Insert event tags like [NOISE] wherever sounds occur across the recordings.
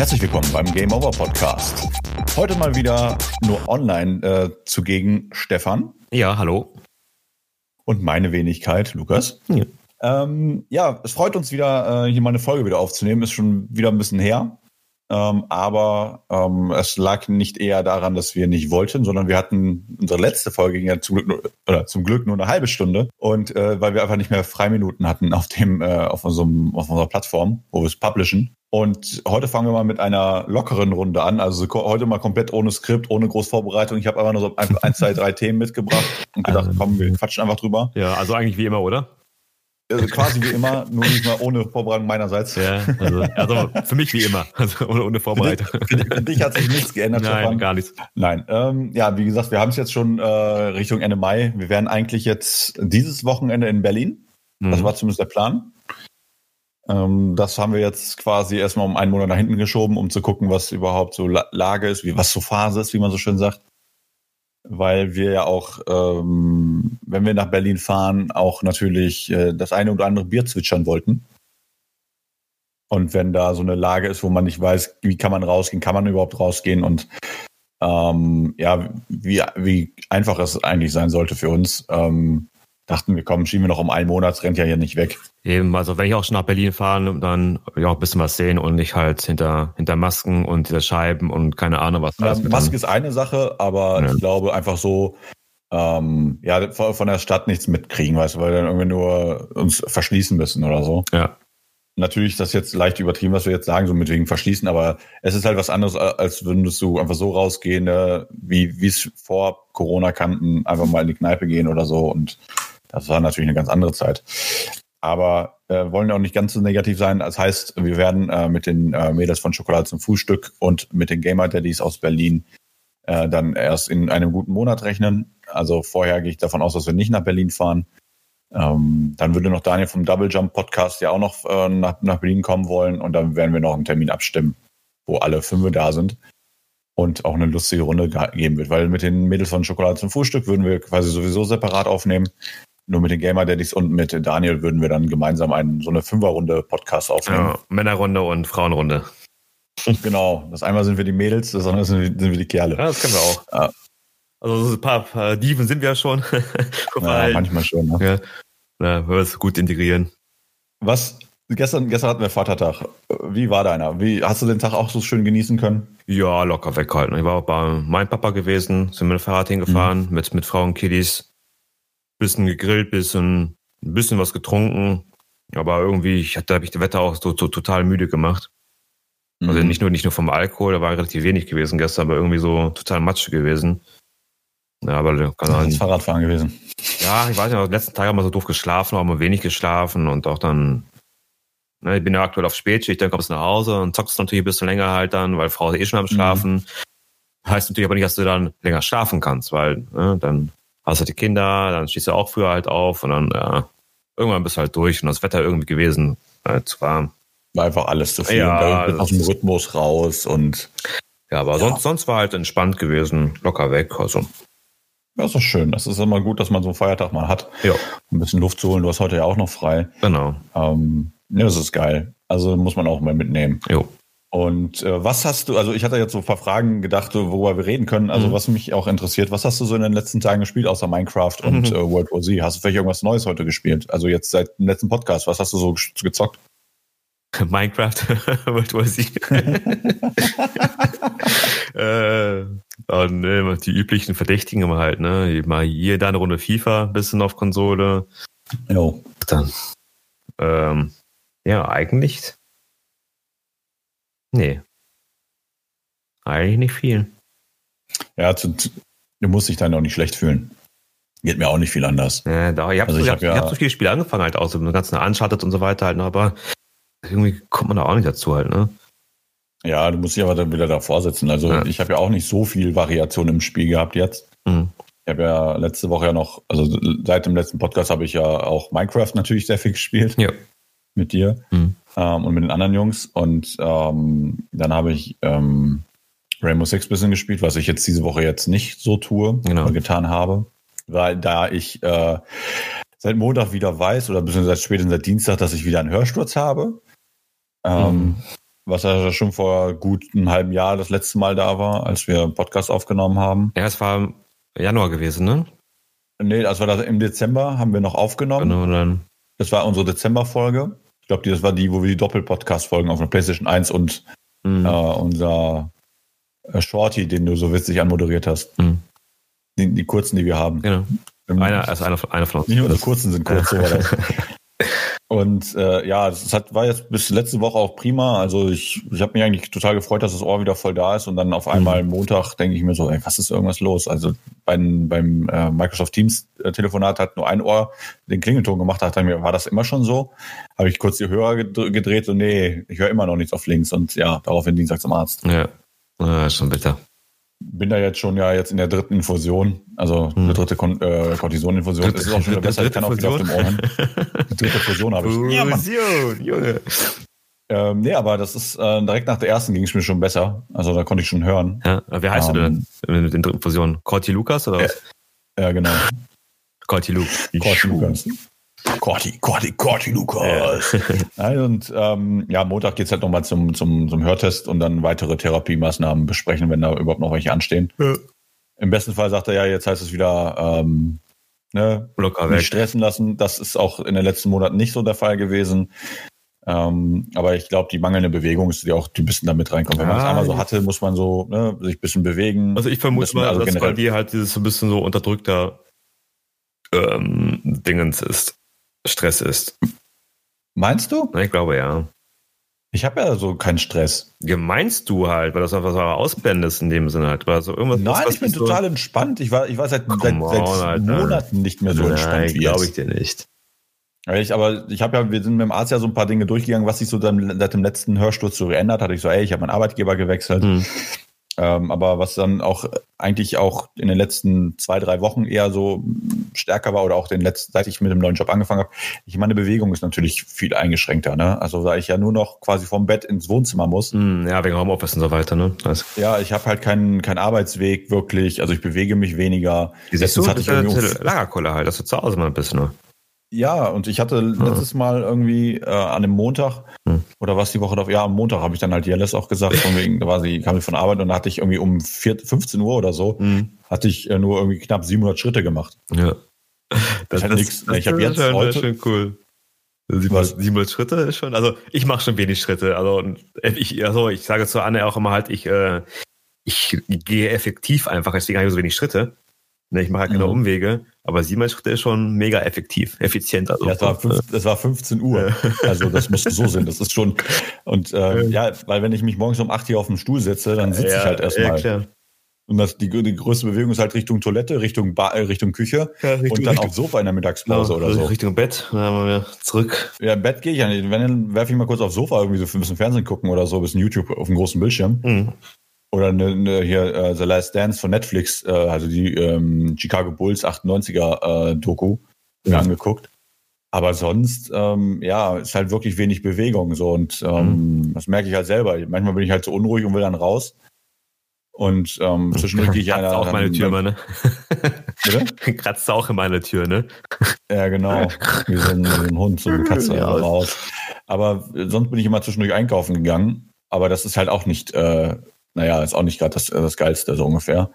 Herzlich willkommen beim Game Over Podcast. Heute mal wieder nur online äh, zugegen Stefan. Ja, hallo. Und meine Wenigkeit, Lukas. Ja, ähm, ja es freut uns wieder, äh, hier mal eine Folge wieder aufzunehmen. Ist schon wieder ein bisschen her. Ähm, aber ähm, es lag nicht eher daran, dass wir nicht wollten, sondern wir hatten unsere letzte Folge ging ja zum Glück nur, oder zum Glück nur eine halbe Stunde und äh, weil wir einfach nicht mehr Freiminuten hatten auf dem äh, auf unserem auf unserer Plattform, wo wir es publishen. Und heute fangen wir mal mit einer lockeren Runde an. Also heute mal komplett ohne Skript, ohne Großvorbereitung. Ich habe einfach nur so ein, ein, zwei, drei Themen mitgebracht und gedacht, also, komm, wir quatschen einfach drüber. Ja, also eigentlich wie immer, oder? Also quasi wie immer, nur nicht mal ohne Vorbereitung meinerseits. Ja, also, also für mich wie immer, also ohne, ohne Vorbereitung. Für dich, für dich hat sich nichts geändert. Nein, Stefan. gar nichts. Nein, ähm, ja, wie gesagt, wir haben es jetzt schon äh, Richtung Ende Mai. Wir werden eigentlich jetzt dieses Wochenende in Berlin. Mhm. Das war zumindest der Plan. Ähm, das haben wir jetzt quasi erstmal um einen Monat nach hinten geschoben, um zu gucken, was überhaupt so Lage ist, wie was so Phase ist, wie man so schön sagt. Weil wir ja auch, ähm, wenn wir nach Berlin fahren, auch natürlich äh, das eine oder andere Bier zwitschern wollten. Und wenn da so eine Lage ist, wo man nicht weiß, wie kann man rausgehen, kann man überhaupt rausgehen? Und ähm, ja, wie, wie einfach es eigentlich sein sollte für uns, ähm, dachten wir, komm, schieben wir noch um einen Monat, rennt ja hier nicht weg. Eben, also wenn ich auch schon nach Berlin fahre, dann ja auch ein bisschen was sehen und nicht halt hinter, hinter Masken und hinter Scheiben und keine Ahnung was. Ja, Maske ist eine Sache, aber ja. ich glaube einfach so, ähm, ja, von der Stadt nichts mitkriegen, weißt du, weil wir dann irgendwie nur uns verschließen müssen oder so. Ja. Natürlich ist das jetzt leicht übertrieben, was wir jetzt sagen, so mit wegen verschließen, aber es ist halt was anderes, als würdest du einfach so rausgehen, ne, wie wie es vor Corona kannten, einfach mal in die Kneipe gehen oder so und das war natürlich eine ganz andere Zeit. Aber äh, wollen ja auch nicht ganz so negativ sein. Das heißt, wir werden äh, mit den äh, Mädels von Schokolade zum Frühstück und mit den Gamer Daddies aus Berlin äh, dann erst in einem guten Monat rechnen. Also vorher gehe ich davon aus, dass wir nicht nach Berlin fahren. Ähm, dann würde noch Daniel vom Double Jump Podcast ja auch noch äh, nach, nach Berlin kommen wollen und dann werden wir noch einen Termin abstimmen, wo alle fünf da sind und auch eine lustige Runde geben wird. Weil mit den Mädels von Schokolade zum Frühstück würden wir quasi sowieso separat aufnehmen nur mit den Gamer Daddies und mit Daniel würden wir dann gemeinsam einen, so eine Fünferrunde Podcast aufnehmen. Ja, Männerrunde und Frauenrunde. [LAUGHS] Genau. Das einmal sind wir die Mädels, das andere sind, sind wir die Kerle. Ja, das können wir auch. Ja. Also ein paar, paar Dieven sind wir ja schon. [LAUGHS] ja, manchmal schon. Ne? Ja. Wenn wir es gut integrieren. Was? Gestern, gestern hatten wir Vatertag. Wie war deiner? Wie, hast du den Tag auch so schön genießen können? Ja, locker weghalten. Ich war auch bei meinem Papa gewesen, sind mit dem Fahrrad hingefahren, mhm. mit, mit Frauen und Kiddies bisschen gegrillt, bisschen, ein bisschen was getrunken. Aber irgendwie, ich hatte, habe ich das Wetter auch so, so total müde gemacht. Also mhm. Nicht nur, nicht nur vom Alkohol, da war relativ wenig gewesen gestern, aber irgendwie so total matsch gewesen. Ja, aber kann halt, Fahrradfahren gewesen. Ja, ich weiß nicht, die letzten Tage haben wir so doof geschlafen, auch mal wenig geschlafen und auch dann, ne, ich bin ja aktuell auf Spätschicht, dann kommst du nach Hause und zockst natürlich ein bisschen länger halt dann, weil Frau ist eh schon am mhm. Schlafen. Mhm. Heißt natürlich aber nicht, dass du dann länger schlafen kannst, weil ne, dann hast du die Kinder, dann stehst du auch früher halt auf und dann, ja, irgendwann bist du halt durch und das Wetter irgendwie gewesen, äh, zu warm. War einfach alles zu viel. Ja, aus dem Rhythmus raus und. Ja, aber ja. Sonst, sonst war halt entspannt gewesen, locker weg. Also. Ja, ist doch schön. Das ist immer gut, dass man so einen Feiertag mal hat. Ja. Ein bisschen Luft zu holen. Du hast heute ja auch noch frei. Genau. Ähm, ja, das ist geil. Also muss man auch mal mitnehmen. Jo. Und äh, was hast du, also ich hatte jetzt so ein paar Fragen gedacht, worüber wir reden können. Also mhm. was mich auch interessiert, was hast du so in den letzten Tagen gespielt, außer Minecraft mhm. und äh, World War Z? Hast du vielleicht irgendwas Neues heute gespielt? Also jetzt seit dem letzten Podcast, was hast du so gezockt? [LAUGHS] Minecraft, [LAUGHS] World War Z. [LAUGHS] äh, und, ne, die üblichen Verdächtigen immer halt, ne? Mal hier da eine Runde FIFA, bisschen auf Konsole. Jo. Dann. Ähm, ja, eigentlich Nee. Eigentlich nicht viel. Ja, zu, du musst dich dann auch nicht schlecht fühlen. Geht mir auch nicht viel anders. Ja, da, ich habe also so, hab, ja, hab so viele Spiele angefangen halt auch, so mit ganzen Uncharted und so weiter halt, aber irgendwie kommt man da auch nicht dazu halt, ne? Ja, du musst dich aber dann wieder davor sitzen. Also ja. ich habe ja auch nicht so viel Variation im Spiel gehabt jetzt. Mhm. Ich habe ja letzte Woche ja noch, also seit dem letzten Podcast habe ich ja auch Minecraft natürlich sehr viel gespielt. Ja. Mit dir. Mhm ähm, und mit den anderen Jungs. Und ähm, dann habe ich ähm, Rainbow Six bisschen gespielt, was ich jetzt diese Woche jetzt nicht so tue genau. oder getan habe. Weil da ich äh, seit Montag wieder weiß, oder beziehungsweise spätestens seit Dienstag, dass ich wieder einen Hörsturz habe. Ähm, mhm. Was ja schon vor gut einem halben Jahr das letzte Mal da war, als wir einen Podcast aufgenommen haben. Ja, es war Januar gewesen, ne? Nee, das war das im Dezember, haben wir noch aufgenommen. Genau, dann. Das war unsere Dezember-Folge. Ich glaube, das war die, wo wir die Doppel-Podcast-Folgen auf der PlayStation 1 und Mhm. äh, unser äh, Shorty, den du so witzig anmoderiert hast. Mhm. Die, die kurzen, die wir haben. Genau. Einer, also einer, einer von uns. Nicht nur die kurzen sind kurz, so war das. [LAUGHS] Und äh, ja, es hat, war jetzt bis letzte Woche auch prima. Also ich, ich habe mich eigentlich total gefreut, dass das Ohr wieder voll da ist. Und dann auf einmal Montag denke ich mir so, ey, was ist irgendwas los? Also beim, beim äh, Microsoft Teams äh, Telefonat hat nur ein Ohr den Klingelton gemacht. Da dachte ich mir, war das immer schon so? Habe ich kurz die Hörer gedr- gedreht und nee, ich höre immer noch nichts auf links. Und ja, daraufhin Dienstag zum Arzt. Ja. ja, ist schon bitter. Bin da jetzt schon ja jetzt in der dritten Infusion, also Hm. eine dritte Kon äh, Cortison-Infusion. Das ist auch schon wieder besser, ich kann auch wieder auf dem Ohr hin. Die dritte Fusion habe ich. [LAUGHS] Ja. Fusion, Junge. Ähm, nee, aber das ist äh, direkt nach der ersten ging es mir schon besser. Also da konnte ich schon hören. Ja, wie heißt du Ähm, denn mit den dritten Fusionen? Corti Lukas oder was? Ja, genau. Corti Luke. Corti Lukas. Corti, Corti, Corti Lukas. [LAUGHS] Nein, und ähm, ja, Montag geht's halt nochmal zum, zum, zum Hörtest und dann weitere Therapiemaßnahmen besprechen, wenn da überhaupt noch welche anstehen. Ja. Im besten Fall sagt er ja, jetzt heißt es wieder ähm, ne, Locker nicht weg. stressen lassen. Das ist auch in den letzten Monaten nicht so der Fall gewesen. Ähm, aber ich glaube, die mangelnde Bewegung ist die auch die ein bisschen damit reinkommt. Wenn man es Ah, einmal so ja. hatte, muss man so ne, sich ein bisschen bewegen. Also ich vermute Bisschen- mal, also dass bei dir halt dieses so ein bisschen so unterdrückter ähm, Dingens ist. Stress ist. Meinst du? Ich glaube ja. Ich habe ja so keinen Stress. Gemeinst du halt, weil das einfach so ausblendest in dem Sinne halt. Weil so irgendwas, Nein, was ich bin dich so- total entspannt. Ich war, ich war seit, seit, on, Alter. Monaten nicht mehr so entspannt Nein, wie glaube ich dir nicht. Ja, Ich, aber ich habe ja, wir sind mit dem Arzt ja so ein paar Dinge durchgegangen, was sich so dann seit dem letzten Hörsturz so geändert hat. Ich so, ey, ich habe meinen Arbeitgeber gewechselt. Hm. Ähm, aber was dann auch eigentlich auch in den letzten zwei, drei Wochen eher so stärker war oder auch den letzten, seit ich mit dem neuen Job angefangen habe, ich meine Bewegung ist natürlich viel eingeschränkter. Ne? Also da ich ja nur noch quasi vom Bett ins Wohnzimmer muss. Hm, Ja, wegen Homeoffice und so weiter, ne? Also, Ja, ich habe halt keinen keinen Arbeitsweg wirklich. Also ich bewege mich weniger. wie siehst du, hatte ich irgendwie um- diese Lagerkolle halt, dass du zu Hause mal bist, ne? Ja, und ich hatte letztes Mal irgendwie äh, an dem Montag Hm. oder was die Woche drauf, ja, am Montag habe ich dann halt Jellis auch gesagt, von wegen, da war sie, kam ich von Arbeit und da hatte ich irgendwie um 4, 15 Uhr oder so, Hm. hatte ich äh, nur irgendwie knapp 700 Schritte gemacht. Ja. Das hat nix. Ich hab jetzt schon, heute- Das schon cool. 700, Was? 700 Schritte ist schon, also ich mache schon wenig Schritte. Also ich, also ich sage zu Anne auch immer halt, ich, äh, ich gehe effektiv einfach, deswegen habe ich so wenig Schritte. Ne, ich mache halt keine Mhm. Umwege, aber 700 Schritte ist schon mega effektiv, effizient. Also, Ja, es war, fünf, es war 15 Uhr. Also das muss so sein. Das ist schon. Und äh, ja, weil wenn ich mich morgens um 8 hier auf dem Stuhl setze, dann sitze ich halt Ja, erstmal. klar. und das, die, die größte Bewegung ist halt Richtung Toilette, Richtung, ba äh, Richtung Küche Ja, Richtung- und dann aufs Sofa in der Mittagspause oder so. Richtung Bett, dann haben wir zurück. Ja, Bett gehe ich ja nicht. Wenn, dann werfe ich mal kurz aufs Sofa irgendwie so ein bisschen Fernsehen gucken oder so, ein bisschen YouTube auf dem großen Bildschirm. Mhm. Oder eine, eine hier äh, The Last Dance von Netflix, äh, also die ähm, Chicago Bulls 98er äh, Doku Ja. angeguckt. Aber sonst, ähm, ja, ist halt wirklich wenig Bewegung so und ähm, das merke ich halt selber. Manchmal bin ich halt so unruhig und will dann raus. Und ähm, zwischendurch gehe ich Kratzt einer auch meine Tür ne? Bitte? [LAUGHS] Kratzt auch in meine Tür, ne? Ja, genau. Wie so ein, so ein Hund, so eine Katze [LAUGHS] Ja. raus. Aber sonst bin ich immer zwischendurch einkaufen gegangen. Aber das ist halt auch nicht, äh, naja, ist auch nicht gerade das, äh, das Geilste, so ungefähr.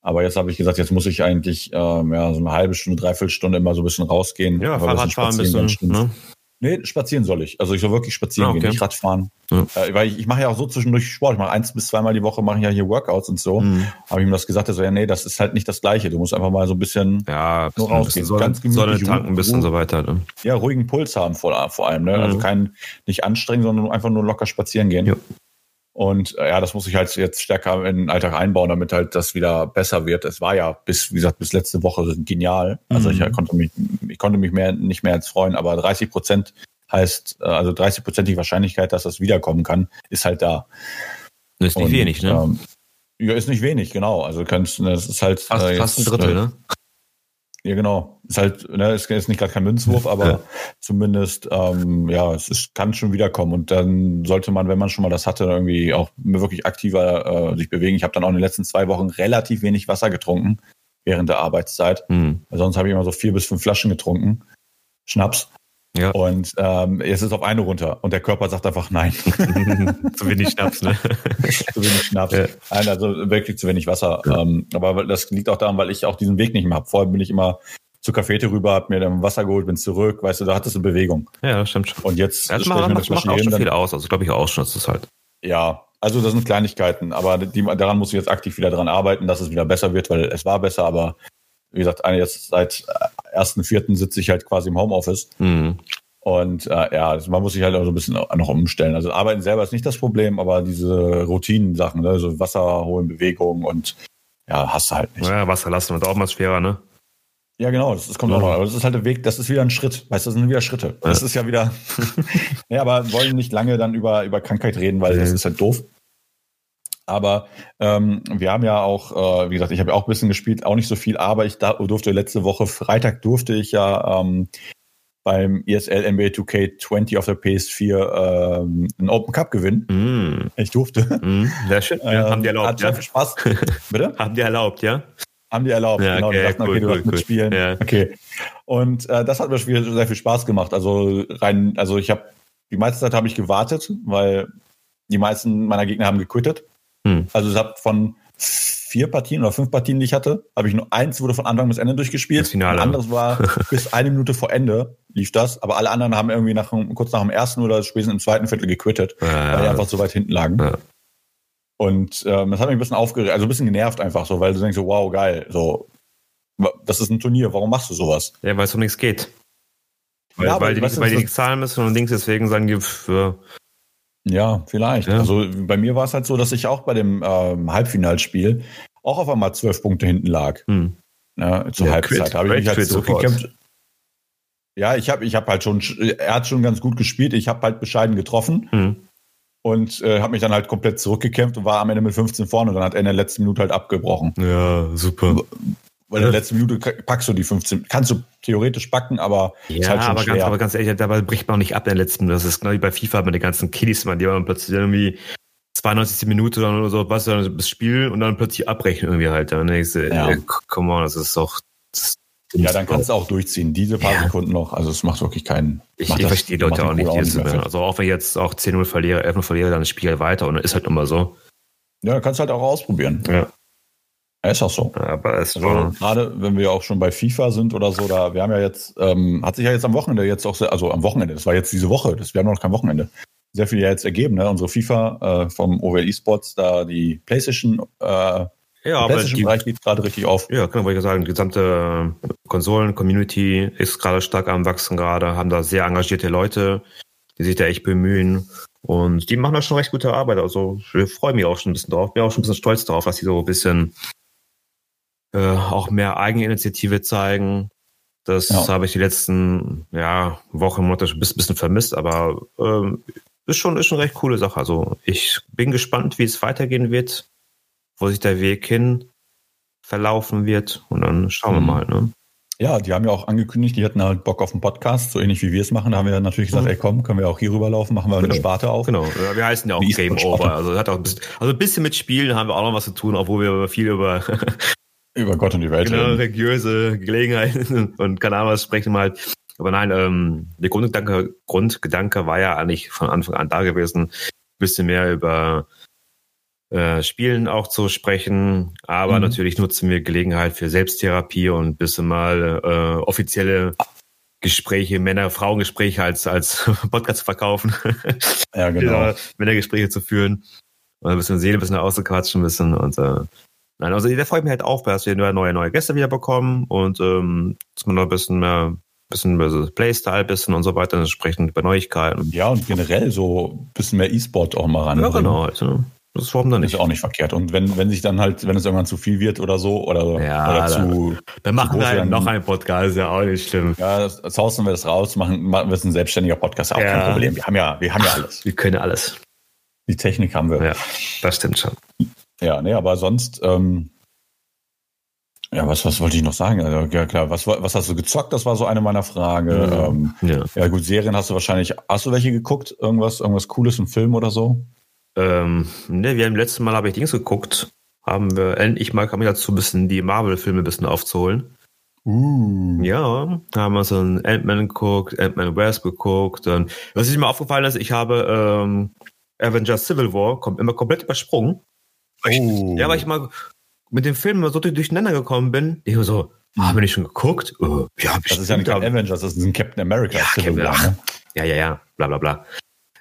Aber jetzt habe ich gesagt, jetzt muss ich eigentlich ähm, ja, so eine halbe Stunde, dreiviertel Stunde immer so ein bisschen rausgehen. Ja, aber Fahrradfahren ein bisschen, ne? Nee, spazieren soll ich. Also ich soll wirklich spazieren Ah, okay. gehen, nicht Radfahren. Ja. Äh, weil ich, ich mache ja auch so zwischendurch Sport. Ich mache eins bis zweimal die Woche mache ich ja hier Workouts und so. Mhm. Habe ich ihm das gesagt, er so, ja, nee, das ist halt nicht das Gleiche. Du musst einfach mal so ein bisschen Ja, Nur ein rausgehen, Sonne, ganz gemütlich tanken, ein bisschen Ruhe. so weiter. Ne? ja, ruhigen Puls haben vor, vor allem. Ne? Mhm. Also kein, nicht anstrengen, sondern einfach nur locker spazieren gehen. Ja. Und äh, ja, das muss ich halt jetzt stärker in den Alltag einbauen, damit halt das wieder besser wird. Es war ja bis, wie gesagt, bis letzte Woche genial. Also Mhm. ich konnte mich, ich konnte mich mehr, nicht mehr als freuen, aber 30 Prozent heißt, äh, also 30 Prozent die Wahrscheinlichkeit, dass das wiederkommen kann, ist halt da. Das ist nicht Und, wenig, ne? Ähm, ja, ist nicht wenig, genau. Also kannst, das ist halt fast, äh, fast ein jetzt, Drittel, äh, ne? Ja, genau. Ist halt, ne, ist, ist nicht gerade kein Münzwurf, [LAUGHS] aber Ja. zumindest, ähm, ja, es ist, kann schon wiederkommen. Und dann sollte man, wenn man schon mal das hatte, irgendwie auch wirklich aktiver äh, sich bewegen. Ich habe dann auch in den letzten zwei Wochen relativ wenig Wasser getrunken während der Arbeitszeit. Hm. Weil sonst habe ich immer so vier bis fünf Flaschen getrunken. Schnaps. Ja. Und ähm, jetzt ist auf eine runter und der Körper sagt einfach nein. [LAUGHS] [LAUGHS] zu wenig Schnaps, ne? [LAUGHS] zu wenig Schnaps. Ja. Nein, also wirklich zu wenig Wasser. Ja. Ähm, aber das liegt auch daran, weil ich auch diesen Weg nicht mehr habe. Vorher bin ich immer zur Cafete rüber, hab mir dann Wasser geholt, bin zurück, weißt du, da hattest du Bewegung. Ja, stimmt schon. Und jetzt das macht, das macht auch schon viel aus, also glaube ich auch schon, dass das halt. Ja, also das sind Kleinigkeiten, aber die, daran muss ich jetzt aktiv wieder dran arbeiten, dass es wieder besser wird, weil es war besser, aber wie gesagt, jetzt seit 1.4. sitze ich halt quasi im Homeoffice. Mhm. Und äh, ja, also man muss sich halt auch so ein bisschen noch umstellen. Also arbeiten selber ist nicht das Problem, aber diese Routinen-Sachen, ne? so Wasser holen, Bewegung und ja, hast du halt nicht. Ja, Wasser lassen wird auch mal schwerer, ne? Ja, genau, das, das kommt ja. auch noch. Aber das ist halt der Weg, das ist wieder ein Schritt. Weißt du, das sind wieder Schritte. Ja. Das ist ja wieder. [LAUGHS] [LAUGHS] ja, aber wollen nicht lange dann über, über Krankheit reden, weil das ist halt doof. Aber ähm, wir haben ja auch, äh, wie gesagt, ich habe ja auch ein bisschen gespielt, auch nicht so viel, aber ich da, durfte letzte Woche, Freitag durfte ich ja ähm, beim ESL NBA 2K20 auf der PS4 ähm, einen Open Cup gewinnen. Mm. Ich durfte. Mm, sehr schön. Ja, haben die erlaubt. Hat ja. viel Spaß. [LAUGHS] Bitte? haben die erlaubt, ja? Haben die erlaubt, ja, genau. Okay, die dachten, cool, okay, du cool, darfst cool. mitspielen. Ja. Okay. Und äh, das hat mir sehr viel Spaß gemacht. Also rein, also ich habe die meiste Zeit habe ich gewartet, weil die meisten meiner Gegner haben gequittet. Hm. Also ich habe von vier Partien oder fünf Partien, die ich hatte, habe ich nur eins wurde von Anfang bis Ende durchgespielt. Das Finale. Ein anderes war [LAUGHS] bis eine Minute vor Ende lief das, aber alle anderen haben irgendwie nach, kurz nach dem ersten oder spätestens im zweiten Viertel gequittet, ja, weil die einfach so weit hinten lagen. Ja. Und ähm, das hat mich ein bisschen aufgeregt, also ein bisschen genervt einfach so, weil du denkst so, wow, geil, so, das ist ein Turnier, warum machst du sowas? Ja, weil es um nichts geht. Weil, ja, weil, die, weil die nichts zahlen müssen und Dings deswegen sagen die, für, ja, vielleicht. Ja. Also bei mir war es halt so, dass ich auch bei dem ähm, Halbfinalspiel auch auf einmal zwölf Punkte hinten lag. Hm. Ja, zur ja, Halbzeit habe ich mich halt zurückgekämpft. Ja, ich habe ich hab halt schon, er hat schon ganz gut gespielt. Ich habe halt bescheiden getroffen hm. und äh, habe mich dann halt komplett zurückgekämpft und war am Ende mit 15 vorne und dann hat er in der letzten Minute halt abgebrochen. Ja, super. Weil in der letzten Minute packst du die 15. Kannst du theoretisch backen, aber ja, halt aber. Ganz, aber ganz ehrlich, dabei bricht man auch nicht ab in der letzten Minute. Das ist genau wie bei FIFA mit den ganzen Kiddies, man, die man plötzlich irgendwie 92. Minute oder so, was dann das Spiel und dann plötzlich abbrechen irgendwie halt. Dann denkst du, ja. ey, come on, das ist doch. Das ja, dann kannst du auch durchziehen, diese paar ja. Sekunden noch. Also es macht wirklich keinen. Ich, ich verstehe die Leute auch nicht. Auch nicht also auch wenn ich jetzt auch 10-0 verliere, 11-0 verliere, dann spiele ich weiter und dann ist halt immer so. Ja, dann kannst du halt auch ausprobieren. Ja. Ja, ist auch so. Aber es also, gerade wenn wir auch schon bei FIFA sind oder so, da wir haben ja jetzt, ähm, hat sich ja jetzt am Wochenende jetzt auch, sehr, also am Wochenende, das war jetzt diese Woche, das, wir haben noch kein Wochenende, sehr viel ja jetzt ergeben, ne? Unsere FIFA äh, vom OWL Esports, da die PlayStation, äh, ja, PlayStation Bereich geht gerade richtig auf. Ja, kann man sagen, die gesamte Konsolen-Community ist gerade stark am Wachsen gerade, haben da sehr engagierte Leute, die sich da echt bemühen. Und die machen da schon recht gute Arbeit. Also ich freue mich auch schon ein bisschen drauf. Bin auch schon ein bisschen stolz darauf, dass die so ein bisschen äh, auch mehr Eigeninitiative zeigen. Das ja. habe ich die letzten ja, Wochen, Monate ein bisschen vermisst, aber äh, ist schon, ist schon eine recht coole Sache. Also ich bin gespannt, wie es weitergehen wird, wo sich der Weg hin verlaufen wird und dann schauen mhm. wir mal. Ne? Ja, die haben ja auch angekündigt, die hätten halt Bock auf einen Podcast, so ähnlich wie wir es machen. Da haben wir natürlich gesagt, mhm. ey komm, können wir auch hier rüberlaufen, machen wir genau. eine Sparte auf. Genau, wir heißen ja auch Game Over. Also, hat auch ein bisschen, also ein bisschen mit Spielen haben wir auch noch was zu tun, obwohl wir viel über über Gott und die Welt genau, religiöse Gelegenheiten [LAUGHS] und keine Ahnung was sprechen wir halt. Aber nein, ähm, der Grundgedanke, Grundgedanke war ja eigentlich von Anfang an da gewesen, ein bisschen mehr über äh, Spielen auch zu sprechen, aber mhm. natürlich nutzen wir Gelegenheit für Selbsttherapie und ein bisschen mal äh, offizielle Gespräche, Männer-Frauen-Gespräche als, als [LAUGHS] Podcast zu verkaufen. Ja, [LAUGHS] genau. ja, Männergespräche zu führen. Und ein bisschen Seele ein bisschen auszuquatschen, ein bisschen und äh, Nein, also der freut mich halt auch, dass wir neue, neue Gäste wieder bekommen und ähm, dass man noch ein bisschen mehr, bisschen mehr so Playstyle, bisschen und so weiter, entsprechend über Neuigkeiten. Ja, und generell so ein bisschen mehr E-Sport auch mal ran. Ja, genau. Also, das ist warum dann nicht. Ist auch nicht verkehrt. Und wenn, wenn sich dann halt, wenn es irgendwann zu viel wird oder so, oder, ja, oder zu. Dann machen wir halt noch einen Podcast, ist ja auch nicht schlimm. Ja, das, das hausen wir das raus, machen, machen wir es ein selbstständiger Podcast, auch ja. kein Problem. Wir haben ja, wir haben ja alles. Wir können alles. Die Technik haben wir. Ja, das stimmt schon. Ja, nee, aber sonst, ähm, ja, was, was wollte ich noch sagen? Also, ja, klar, was, was hast du gezockt? Das war so eine meiner Fragen. Mhm. Ähm, ja. ja, gut, Serien hast du wahrscheinlich, hast du welche geguckt? Irgendwas, irgendwas Cooles im Film oder so? Ähm, ne, wir haben letztes Mal habe ich Dings geguckt. Haben wir endlich mal kam ich dazu ein bisschen die Marvel-Filme ein bisschen aufzuholen. Uh. Ja, da haben wir so einen Ant-Man geguckt, Ant-Man West geguckt. Und was mir aufgefallen ist, ich habe ähm, Avengers Civil War kommt immer komplett übersprungen. Ich, oh. ja, weil ich mal mit dem Film so durcheinander gekommen bin. Ich war so, oh, haben wir nicht schon geguckt? Uh, ja, das ist ja nicht Avengers, das ist ein Captain America. Ja, Civil War, ne? ja, ja, ja, bla bla bla.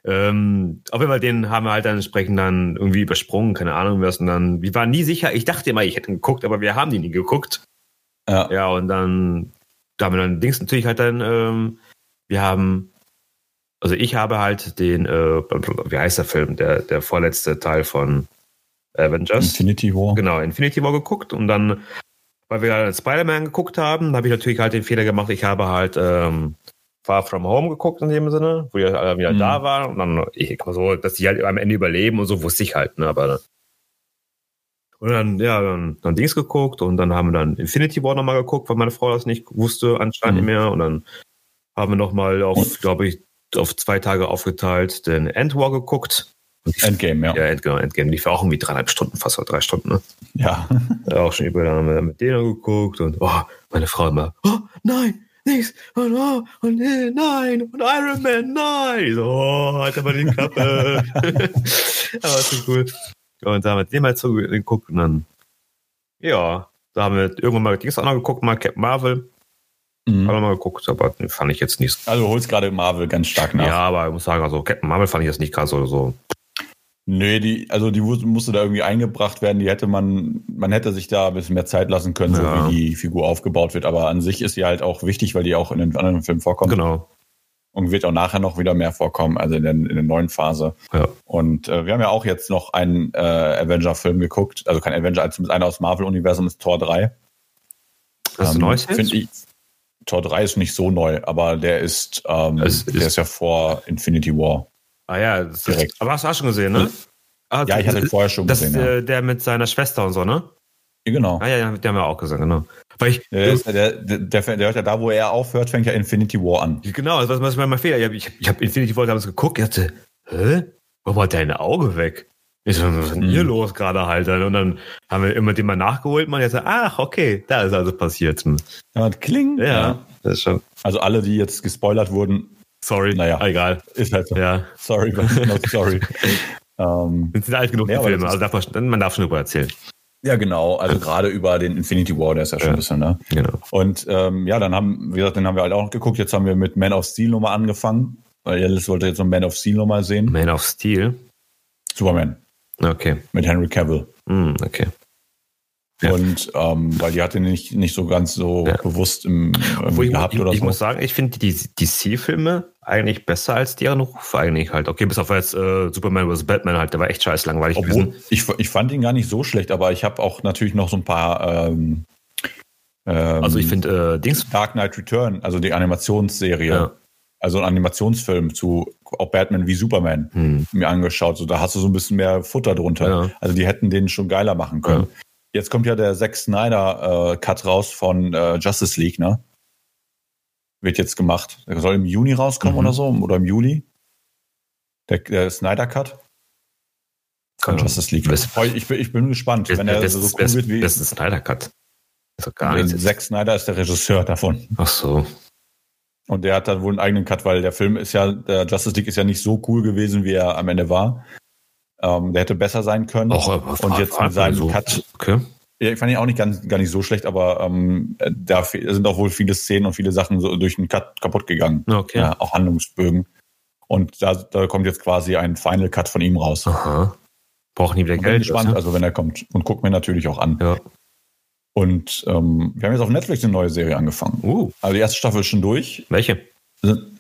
Ähm, auf jeden Fall, den haben wir halt dann entsprechend dann irgendwie übersprungen, keine Ahnung was. Und dann, wir waren nie sicher, ich dachte immer, ich hätte ihn geguckt, aber wir haben die nie geguckt. Ja, ja und dann, da haben wir dann Dings natürlich halt dann, ähm, wir haben, also ich habe halt den, äh, wie heißt der Film, der, der vorletzte Teil von Avengers. Infinity War. Genau, Infinity War geguckt und dann, weil wir halt Spider-Man geguckt haben, habe ich natürlich halt den Fehler gemacht, ich habe halt ähm, Far From Home geguckt in dem Sinne, wo die alle wieder mhm. da waren und dann, ich so, dass die halt am Ende überleben und so wusste ich halt, ne, aber und dann, ja, dann, dann Dings geguckt und dann haben wir dann Infinity War nochmal geguckt, weil meine Frau das nicht wusste, anscheinend mhm. mehr. Und dann haben wir nochmal auf, glaube ich, auf zwei Tage aufgeteilt den End War geguckt. Endgame, ja. Ja, End, genau, Endgame. Lief auch irgendwie dreieinhalb Stunden, fast drei Stunden, ne? Ja. [LAUGHS] ja auch schon über, dann haben wir mit denen geguckt und, oh, meine Frau immer, oh, nein, nichts, und, oh, und, äh, nein, und Iron Man, nein. so, oh, halt aber die Klappe. Aber ist cool. Und da haben wir den mal zugeguckt und dann, ja, da haben wir irgendwann mal Dings auch noch geguckt, mal Captain Marvel. Mhm. Haben wir mal geguckt, aber den fand ich jetzt nicht. Also du holst gerade Marvel ganz stark nach. Ja, aber ich muss sagen, also Captain Marvel fand ich jetzt nicht gerade so, so. Nee, die, also die musste da irgendwie eingebracht werden. Die hätte man, man hätte sich da ein bisschen mehr Zeit lassen können, ja. so wie die Figur aufgebaut wird. Aber an sich ist sie halt auch wichtig, weil die auch in den anderen Filmen vorkommt. Genau und wird auch nachher noch wieder mehr vorkommen, also in der, in der neuen Phase. Ja. Und äh, wir haben ja auch jetzt noch einen äh, Avenger-Film geguckt, also kein Avenger, als einer aus Marvel-Universum ist Tor 3. Das ist ähm, neues jetzt? Ich, Tor 3 ist nicht so neu, aber der ist, ähm, ist, der ist ja vor Infinity War. Ah ja, direkt. Ist, aber hast du auch schon gesehen, ne? Ah, ja, ich hatte ihn vorher schon das, gesehen. Ja. Der mit seiner Schwester und so, ne? Genau. Ah ja, die haben wir auch gesagt, genau. Weil ich, der, der, der, der, hört ja da, wo er aufhört, fängt ja Infinity War an. Genau, das war mein Fehler. Ich habe hab Infinity War damals geguckt, ich dachte, hä? Warum hat dein Auge weg? Ich so, was ist denn hier hm. los gerade halt? Und dann haben wir immer den mal nachgeholt, man jetzt so, ach, okay, da ist also passiert. Ja, kling. Ja, ja, das ist schon. Also alle, die jetzt gespoilert wurden, sorry, naja, egal. Ist halt so. Ja. Sorry, but not [LAUGHS] sorry. um, sind alt genug, ja, die Filme, also darf man, man darf schon darüber erzählen. Ja, genau. Also gerade über den Infinity War, der ist ja schon ja, ein bisschen, ne? Genau. Und ähm, ja, dann haben, wie gesagt, den haben wir halt auch noch geguckt. Jetzt haben wir mit Man of Steel nochmal angefangen, weil Alice wollte jetzt noch Man of Steel nochmal sehen. Man of Steel? Superman. Okay. Mit Henry Cavill. Mm, okay. Ja. Und ähm, weil die hat ihn nicht, nicht so ganz so ja. bewusst im, ähm, ich, gehabt ich, oder ich so. Ich muss sagen, ich finde die DC-Filme eigentlich besser als deren Ruf eigentlich halt. Okay, bis auf jetzt äh, Superman vs. Batman halt, der war echt scheiß langweilig Obwohl, gewesen. Ich, ich fand ihn gar nicht so schlecht, aber ich habe auch natürlich noch so ein paar ähm, ähm, Also ich finde äh, Dings. Dark Knight Return, also die Animationsserie. Ja. Also ein Animationsfilm zu auch Batman wie Superman hm. mir angeschaut. So, da hast du so ein bisschen mehr Futter drunter. Also die hätten den schon geiler machen können. Jetzt kommt ja der Zack Snyder äh, Cut raus von äh, Justice League, ne? Wird jetzt gemacht. Der soll im Juni rauskommen mhm. oder so, oder im Juli. Der, der Snyder Cut. Von Justice League. Ich bin, ich bin gespannt, wenn er so cool wird wie. Das ist ein Snyder Cut. Ist gar nicht. Zack Snyder ist der Regisseur davon. Ach so. Und der hat dann wohl einen eigenen Cut, weil der Film ist ja, der Justice League ist ja nicht so cool gewesen, wie er am Ende war. Ähm, der hätte besser sein können. Auch, und jetzt mit seinem so. Cut. Okay. Ja, ich fand ihn auch nicht ganz, gar nicht so schlecht, aber ähm, da sind auch wohl viele Szenen und viele Sachen so durch den Cut kaputt gegangen. Okay. Ja, auch Handlungsbögen. Und da, da kommt jetzt quasi ein Final Cut von ihm raus. Aha. Braucht nie wieder Geld. Bin gespannt, also wenn er kommt. Und guckt mir natürlich auch an. Ja. Und ähm, wir haben jetzt auf Netflix eine neue Serie angefangen. Uh. Also die erste Staffel ist schon durch. Welche?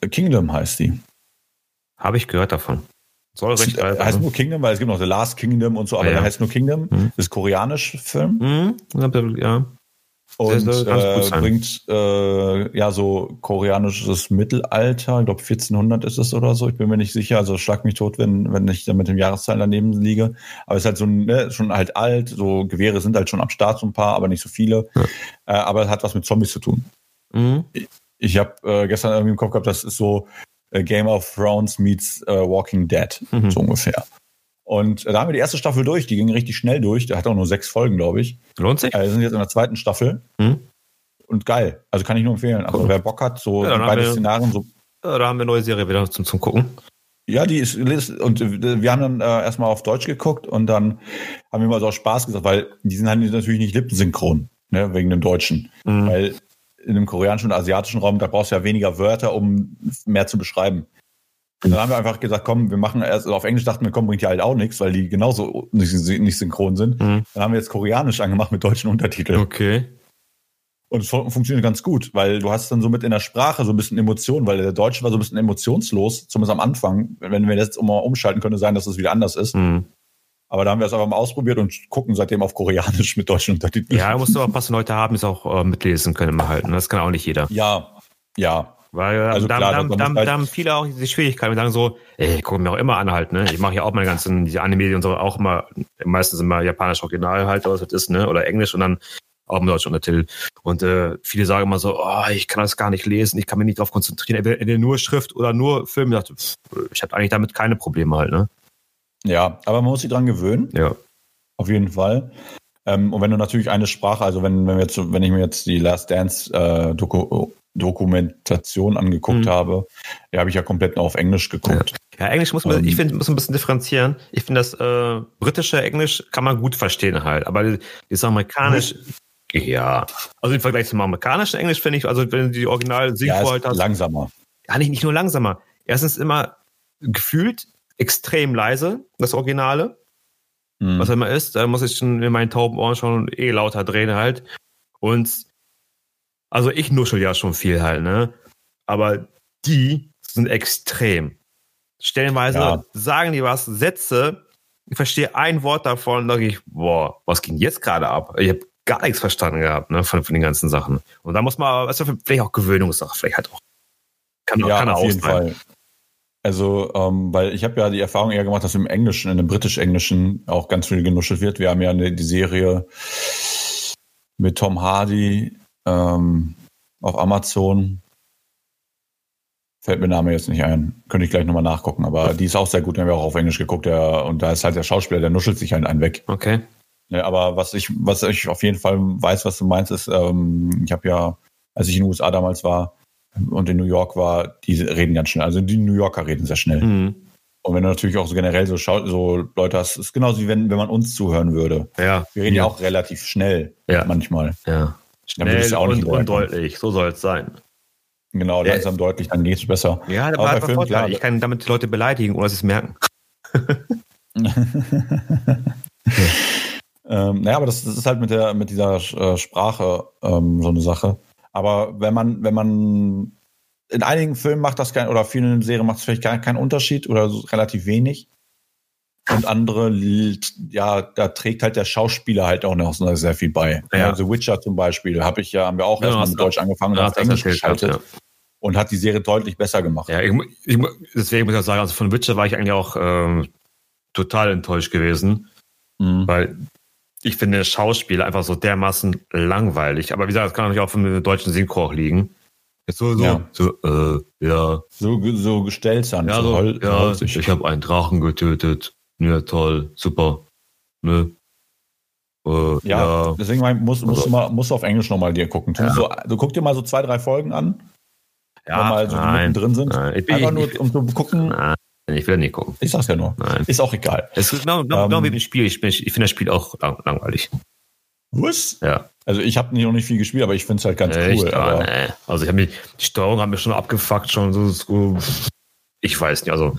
Kingdom heißt die. Habe ich gehört davon. Soll recht alt Heißt nur Kingdom, weil es gibt noch The Last Kingdom und so, aber ja, der heißt nur Kingdom. Mhm. Das ist koreanisch Film. Mhm. Ja. Und äh, bringt äh, ja so koreanisches Mittelalter, ich glaube 1400 ist es oder so, ich bin mir nicht sicher, also schlag mich tot, wenn, wenn ich da mit dem Jahreszahlen daneben liege. Aber es ist halt so ne, schon halt alt, so Gewehre sind halt schon am Start, so ein paar, aber nicht so viele. Ja. Äh, aber es hat was mit Zombies zu tun. Mhm. Ich, ich habe äh, gestern irgendwie im Kopf gehabt, das ist so äh, Game of Thrones meets uh, Walking Dead, mhm. so ungefähr. Und äh, da haben wir die erste Staffel durch, die ging richtig schnell durch. Der hat auch nur sechs Folgen, glaube ich. Lohnt sich? Äh, wir sind jetzt in der zweiten Staffel. Mhm. und geil. Also kann ich nur empfehlen. Also Cool. wer Bock hat, so Ja, beide wir- Szenarien, so da haben wir eine neue Serie wieder zum, zum Gucken. Ja, die ist, und äh, wir haben dann äh, erstmal auf Deutsch geguckt und dann haben wir mal so aus Spaß gesagt, weil die sind halt natürlich nicht lippensynchron, ne, wegen dem Deutschen. Mhm. Weil in dem koreanischen und asiatischen Raum, da brauchst du ja weniger Wörter, um mehr zu beschreiben. Und dann haben wir einfach gesagt, komm, wir machen erst, also auf Englisch dachten wir, komm, bringt ja halt auch nichts, weil die genauso nicht, nicht synchron sind. Mhm. Dann haben wir jetzt Koreanisch angemacht mit deutschen Untertiteln. Okay. Und es fun funktioniert ganz gut, weil du hast dann so mit in der Sprache so ein bisschen Emotion, weil der Deutsche war so ein bisschen emotionslos, zumindest am Anfang. Wenn wir das mal umschalten, könnte sein, dass es wieder anders ist. Mhm. Aber da haben wir es einfach mal ausprobiert und gucken seitdem auf Koreanisch mit deutschen Untertiteln. Ja, musst du auch passende Leute haben, die es auch äh, mitlesen können immer halt. ne? Das kann auch nicht jeder. ja, ja. Weil äh, Also da, klar, da, da muss da, halt- haben viele auch die Schwierigkeiten und sagen so, ey, gucken mir auch immer an halt, ne? Ich mache ja auch meine ganzen, diese Anime und so auch immer, meistens immer japanisch Original halt, was das ist, ne? Oder Englisch und dann auch im deutschen Untertitel. Und äh, viele sagen immer so, oh, ich kann das gar nicht lesen, ich kann mich nicht darauf konzentrieren, entweder, entweder nur Schrift oder nur Film. Ich dachte, pff, ich habe eigentlich damit keine Probleme halt, ne? Ja, aber man muss sich dran gewöhnen, Ja. auf jeden Fall. Ähm, und wenn du natürlich eine Sprache, also wenn, wenn, wir jetzt, wenn ich mir jetzt die Last Dance äh, Doku Dokumentation angeguckt Mhm. habe, die habe ich ja komplett nur auf Englisch geguckt. Ja, Englisch muss man, Ähm. ich finde, muss man ein bisschen differenzieren. Ich finde, das äh, britische Englisch kann man gut verstehen halt, aber das amerikanisch, ja. Also im Vergleich zum amerikanischen Englisch finde ich, also wenn du die original Ja, Synchro ist halt hast, langsamer. ja, nicht, nicht nur langsamer. Erstens immer gefühlt extrem leise, das Originale, Mhm. was immer ist. Da muss ich schon in meinen tauben Ohren schon eh lauter drehen halt. Und also ich nuschel ja schon viel halt, ne? Aber die sind extrem. Stellenweise Ja. sagen die was, Sätze, ich verstehe ein Wort davon und denke ich, boah, was ging jetzt gerade ab? Ich habe gar nichts verstanden gehabt, ne, von, von den ganzen Sachen. Und da muss man, also vielleicht auch Gewöhnungssache, vielleicht halt auch. Kann, Ja, kann auf auch jeden sein. Fall. Also, ähm, weil ich habe ja die Erfahrung eher gemacht, dass im Englischen, in dem britisch-englischen auch ganz viel genuschelt wird. Wir haben ja eine, die Serie mit Tom Hardy ähm, auf Amazon. Fällt mir der Name jetzt nicht ein. Könnte ich gleich nochmal nachgucken. Aber die ist auch sehr gut. Die haben wir auch auf Englisch geguckt. Der, und da ist halt der Schauspieler, der nuschelt sich halt einen weg. Okay. Ne, aber was ich, was ich auf jeden Fall weiß, was du meinst, ist, ähm, ich habe ja, als ich in den USA damals war und in New York war, die reden ganz schnell. Also die New Yorker reden sehr schnell. Mhm. Und wenn du natürlich auch so generell so, so Leute hast, ist genauso wie wenn, wenn man uns zuhören würde. Ja. Wir reden ja, auch relativ schnell Ja. manchmal. Ja. Schnell auch nicht und, deutlich, so soll es sein. Genau, Ja. langsam deutlich, dann geht's besser. Ja, Aber Filmen, Vorteil. klar. Ich kann damit die Leute beleidigen, ohne dass sie es merken. [LAUGHS] Ähm, naja, aber das, das ist halt mit der mit dieser äh, Sprache ähm, so eine Sache. Aber wenn man wenn man in einigen Filmen macht das kein oder vielen Serien macht es vielleicht gar keinen Unterschied oder so relativ wenig. Und andere, ja, da trägt halt der Schauspieler halt auch noch sehr viel bei. Ja. The Witcher zum Beispiel, habe ich ja, haben wir auch Ja, erstmal mit Deutsch angefangen und Ja, auf Englisch erzählt gehabt, geschaltet und hat die Serie deutlich besser gemacht. Ja, ich, ich, deswegen muss ich auch sagen, also von Witcher war ich eigentlich auch ähm, total enttäuscht gewesen, Mhm. weil ich finde Schauspieler einfach so dermaßen langweilig. Aber wie gesagt, das kann natürlich auch der deutschen Synchro auch liegen. So, so, Ja. so äh, ja, So, so gestellt dann. ja, so hol- ja, holzig. ich habe einen Drachen getötet. Ja, toll, super. Ne? Äh, Ja, ja. deswegen mein, musst, musst, du mal, musst du auf Englisch nochmal dir gucken. Ja. so, du guck dir mal so zwei, drei Folgen an, ja, wenn mal so die nein, mittendrin sind. nein, ich, Einfach ich, nur, ich, um zu gucken. nein, ich will nicht gucken. Ich sag's ja nur. Nein. Ist auch egal. Es ist genau, genau, Ähm, genau wie im Spiel. Ich, bin- ich finde das Spiel auch lang, langweilig. Was? Ja. Also ich habe noch nicht viel gespielt, aber ich find's halt ganz Echt? cool. Ah, nee. Also ich habe mich, die Steuerung hat mir schon abgefuckt, schon so, so ich weiß nicht, also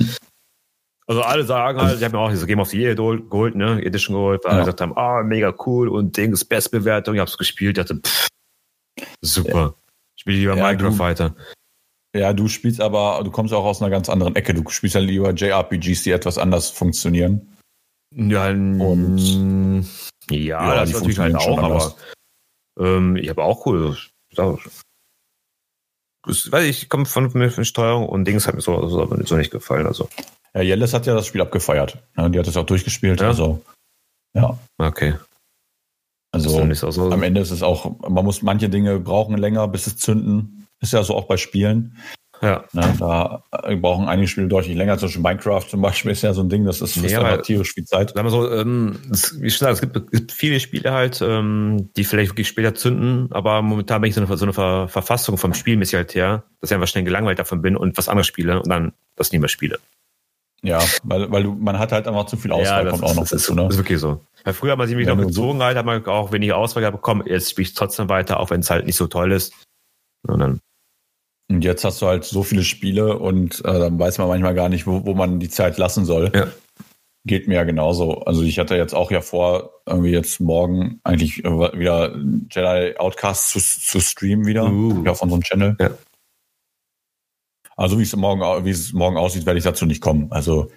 also alle sagen halt, ich habe mir auch diese Game of the Year geholt, ne, Edition geholt, weil alle Ja. gesagt haben, ah, mega cool und Dings, Bestbewertung, ich habe es gespielt, dachte, pff, super. Spiel lieber Ja, Minecraft du- weiter. Ja, du spielst aber, du kommst auch aus einer ganz anderen Ecke. Du spielst ja lieber JRPGs, die etwas anders funktionieren. Ja, Und- ja, Ja, das natürlich halt auch, aber ähm, ich habe auch cool. Das, weiß ich, komme von, von, Steuerung und Dings hat mir so, so, so nicht gefallen. Also, Ja, Jellis hat ja das Spiel abgefeiert. Ja, die hat es auch durchgespielt. Ja? Also, ja. okay. Also so, so. am Ende ist es auch, man muss manche Dinge brauchen länger, bis es zünden. Ist ja so auch bei Spielen. Ja. Ne, da äh, brauchen einige Spiele deutlich länger. Zum Beispiel Minecraft zum Beispiel ist ja so ein Ding, das ist Nee, nee, aber- tierisch viel Zeit. Sagen wir so, ähm, es, wie schon gesagt, es gibt, es gibt viele Spiele halt, ähm, die vielleicht wirklich später zünden, aber momentan bin ich so eine, so eine Ver Verfassung vom Spielmäßig halt her, dass ich einfach schnell gelangweilt davon bin und was anderes spiele und dann das nie mehr spiele. Ja, weil, weil du, man hat halt einfach zu viel Auswahl, das kommt auch noch ist, ist, dazu. Ne? ist wirklich so. Weil früher hat man sich mich Wenn noch so- gezogen halt, hat man auch wenig Auswahl gehabt, komm, jetzt spiele ich trotzdem weiter, auch wenn es halt nicht so toll ist. Und dann, Und jetzt hast du halt so viele Spiele und äh, dann weiß man manchmal gar nicht, wo, wo man die Zeit lassen soll. ja. Geht mir ja genauso. Also ich hatte jetzt auch ja vor, irgendwie jetzt morgen eigentlich äh, wieder Jedi Outcast zu, zu streamen wieder Uh. auf unserem Channel. Ja. Also wie es morgen, wie es morgen aussieht, werde ich dazu nicht kommen. Also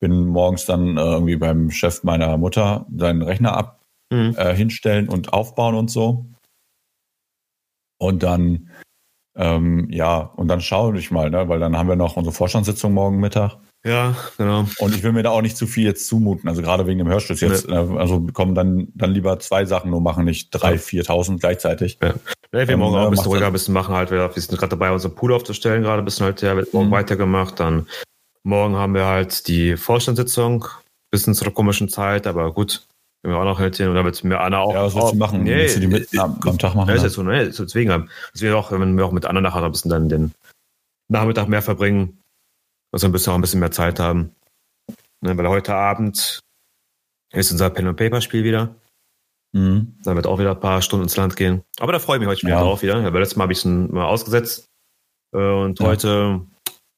bin morgens dann äh, irgendwie beim Chef meiner Mutter seinen Rechner ab Mhm. äh, hinstellen und aufbauen und so. Und dann, ähm, ja, und dann schaue ich mal, ne, weil dann haben wir noch unsere Vorstandssitzung morgen Mittag. ja, genau. Und ich will mir da auch nicht zu viel jetzt zumuten, also gerade wegen dem Hörstütz jetzt. äh, Also kommen dann, dann lieber zwei Sachen nur machen, nicht drei, Ja. viertausend gleichzeitig. Ja, ich will Ähm, morgen auch ja, ein bisschen macht ruhiger, ein bisschen machen halt. Wir wir sind gerade dabei, unseren Pool aufzustellen, gerade ein bisschen halt, ja, wird morgen Mhm. weitergemacht. Dann morgen haben wir halt die Vorstandssitzung, bisschen zu der komischen Zeit, aber gut, können wir auch noch. Und dann wird mir Anna auch. Ja, was willst du machen? Nee, Willst du die mit äh, am, Tag machen? Ja, ist jetzt so, ne? So Deswegen, haben- dass wir auch, wenn wir auch mit Anna nachher ein bisschen dann den Nachmittag mehr verbringen, dass wir ein bisschen auch ein bisschen mehr Zeit haben. Ne, weil heute Abend ist unser Pen and Paper Spiel wieder. Mhm. Da wird auch wieder ein paar Stunden ins Land gehen. Aber da freue ich mich heute schon Ja. drauf wieder. Ja, weil letztes Mal habe ich es mal ausgesetzt. Äh, Und Ja. heute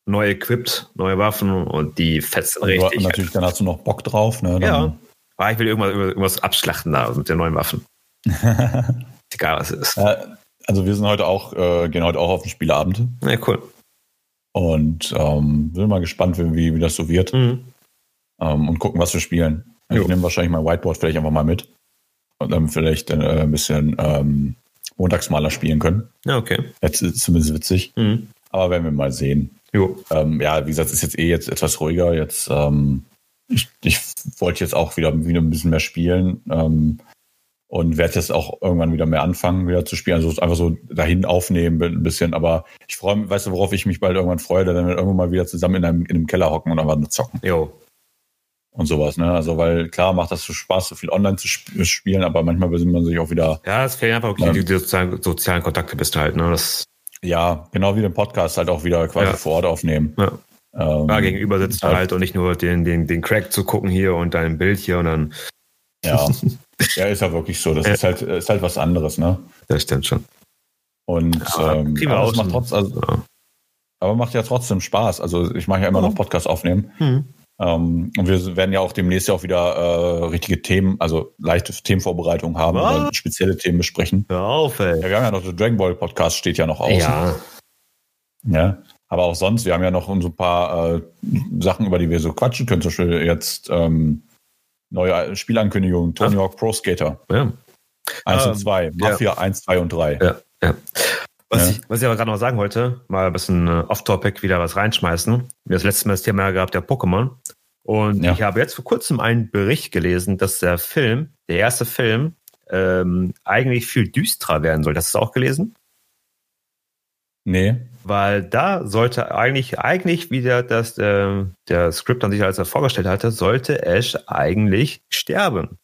neu equipped, neue Waffen und die fetzen Und richtig. natürlich, dann hast du noch Bock drauf. Ne? Dann, Ja. Ah, ich will irgendwas, irgendwas abschlachten da mit den neuen Waffen. [LAUGHS] Egal was es ist. Also wir sind heute auch, äh, gehen heute auch auf den Spieleabend Ja, cool. und ähm, sind mal gespannt, wie, wie das so wird Mhm. ähm, und gucken, was wir spielen. Ich nehme wahrscheinlich mein Whiteboard vielleicht einfach mal mit und dann vielleicht äh, ein bisschen ähm, Montagsmaler spielen können. Ja, okay. Jetzt ist zumindest witzig, Mhm. aber werden wir mal sehen. Jo. Ähm, ja, wie gesagt, ist jetzt eh jetzt etwas ruhiger. Jetzt, ähm, ich, ich wollte jetzt auch wieder, wieder ein bisschen mehr spielen ähm, und werde jetzt auch irgendwann wieder mehr anfangen, wieder zu spielen. Also einfach so dahin aufnehmen ein bisschen. Aber ich freue mich, weißt du, worauf ich mich bald irgendwann freue, dann irgendwann mal wieder zusammen in einem, in einem Keller hocken und einfach nur zocken Jo. und sowas. Ne? Also, weil klar macht das so Spaß, so viel online zu sp spielen, aber manchmal will man sich auch wieder, Ja, es fehlen einfach wirklich Ja. die, die sozialen, sozialen Kontakte bist du halt, ne? Das ja, genau wie den Podcast halt auch wieder quasi Ja. vor Ort aufnehmen. ja. Ähm, da gegenüber sitzt ja. halt und nicht nur den, den, den Crack zu gucken hier und dein Bild hier und dann, Ja, [LAUGHS] ja, ist ja wirklich so. Das Ja. ist halt, ist halt was anderes, ne? das stimmt schon. Und Ja, ähm, aber, es macht trotz, also, Ja. aber macht ja trotzdem Spaß. Also ich mache ja immer noch Podcast aufnehmen. Mhm. Ähm, und wir werden ja auch demnächst ja auch wieder äh, richtige Themen, also leichte Themenvorbereitungen haben Was? oder spezielle Themen besprechen. Hör auf, ey. Ja, wir haben ja noch den Dragon Ball Podcast steht ja noch aus. Ja, Ja. Aber auch sonst, wir haben ja noch so ein paar äh, Sachen, über die wir so quatschen können. Zum Beispiel jetzt ähm, neue Spielankündigungen, Tony Hawk Pro Skater ja. 1 Ähm, und 2, Mafia 1, 2 und 3. Ja, ja. Was, Ja. Ich, was ich aber gerade noch sagen wollte, mal ein bisschen äh, off-topic wieder was reinschmeißen. Wir haben das letzte Mal das Thema gehabt, der Pokémon. Und Ja. ich habe jetzt vor kurzem einen Bericht gelesen, dass der Film, der erste Film, ähm, eigentlich viel düsterer werden soll. Hast du das auch gelesen? Nee. Weil da sollte eigentlich, eigentlich wieder das, äh, der Skript an sich, als er vorgestellt hatte, sollte Ash eigentlich sterben.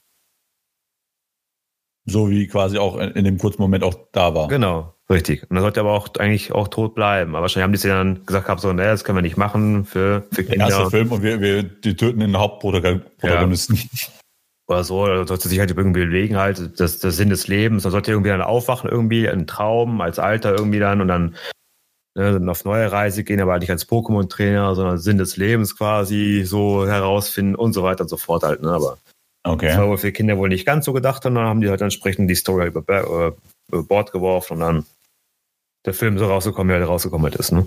So wie quasi auch in, in dem kurzen Moment auch da war. Genau, richtig. Und er sollte aber auch eigentlich auch tot bleiben. Aber wahrscheinlich haben die sich dann gesagt gehabt, so, ne, das können wir nicht machen für, für Der erste Kinder. Film und wir, wir die töten den Hauptprotagonisten. [LAUGHS] Oder so, oder sollte sich halt irgendwie bewegen, halt, das, das Sinn des Lebens. Dann sollte irgendwie dann aufwachen, irgendwie, ein Traum, als Alter irgendwie dann und dann, ne, dann auf neue Reise gehen, aber halt nicht als Pokémon-Trainer, sondern Sinn des Lebens quasi so herausfinden und so weiter und so fort halt, ne, aber Das Okay. war wohl für Kinder wohl nicht ganz so gedacht und dann haben die halt entsprechend die Story über, äh, über Bord geworfen und dann der Film so rausgekommen, wie er rausgekommen halt ist. Ne?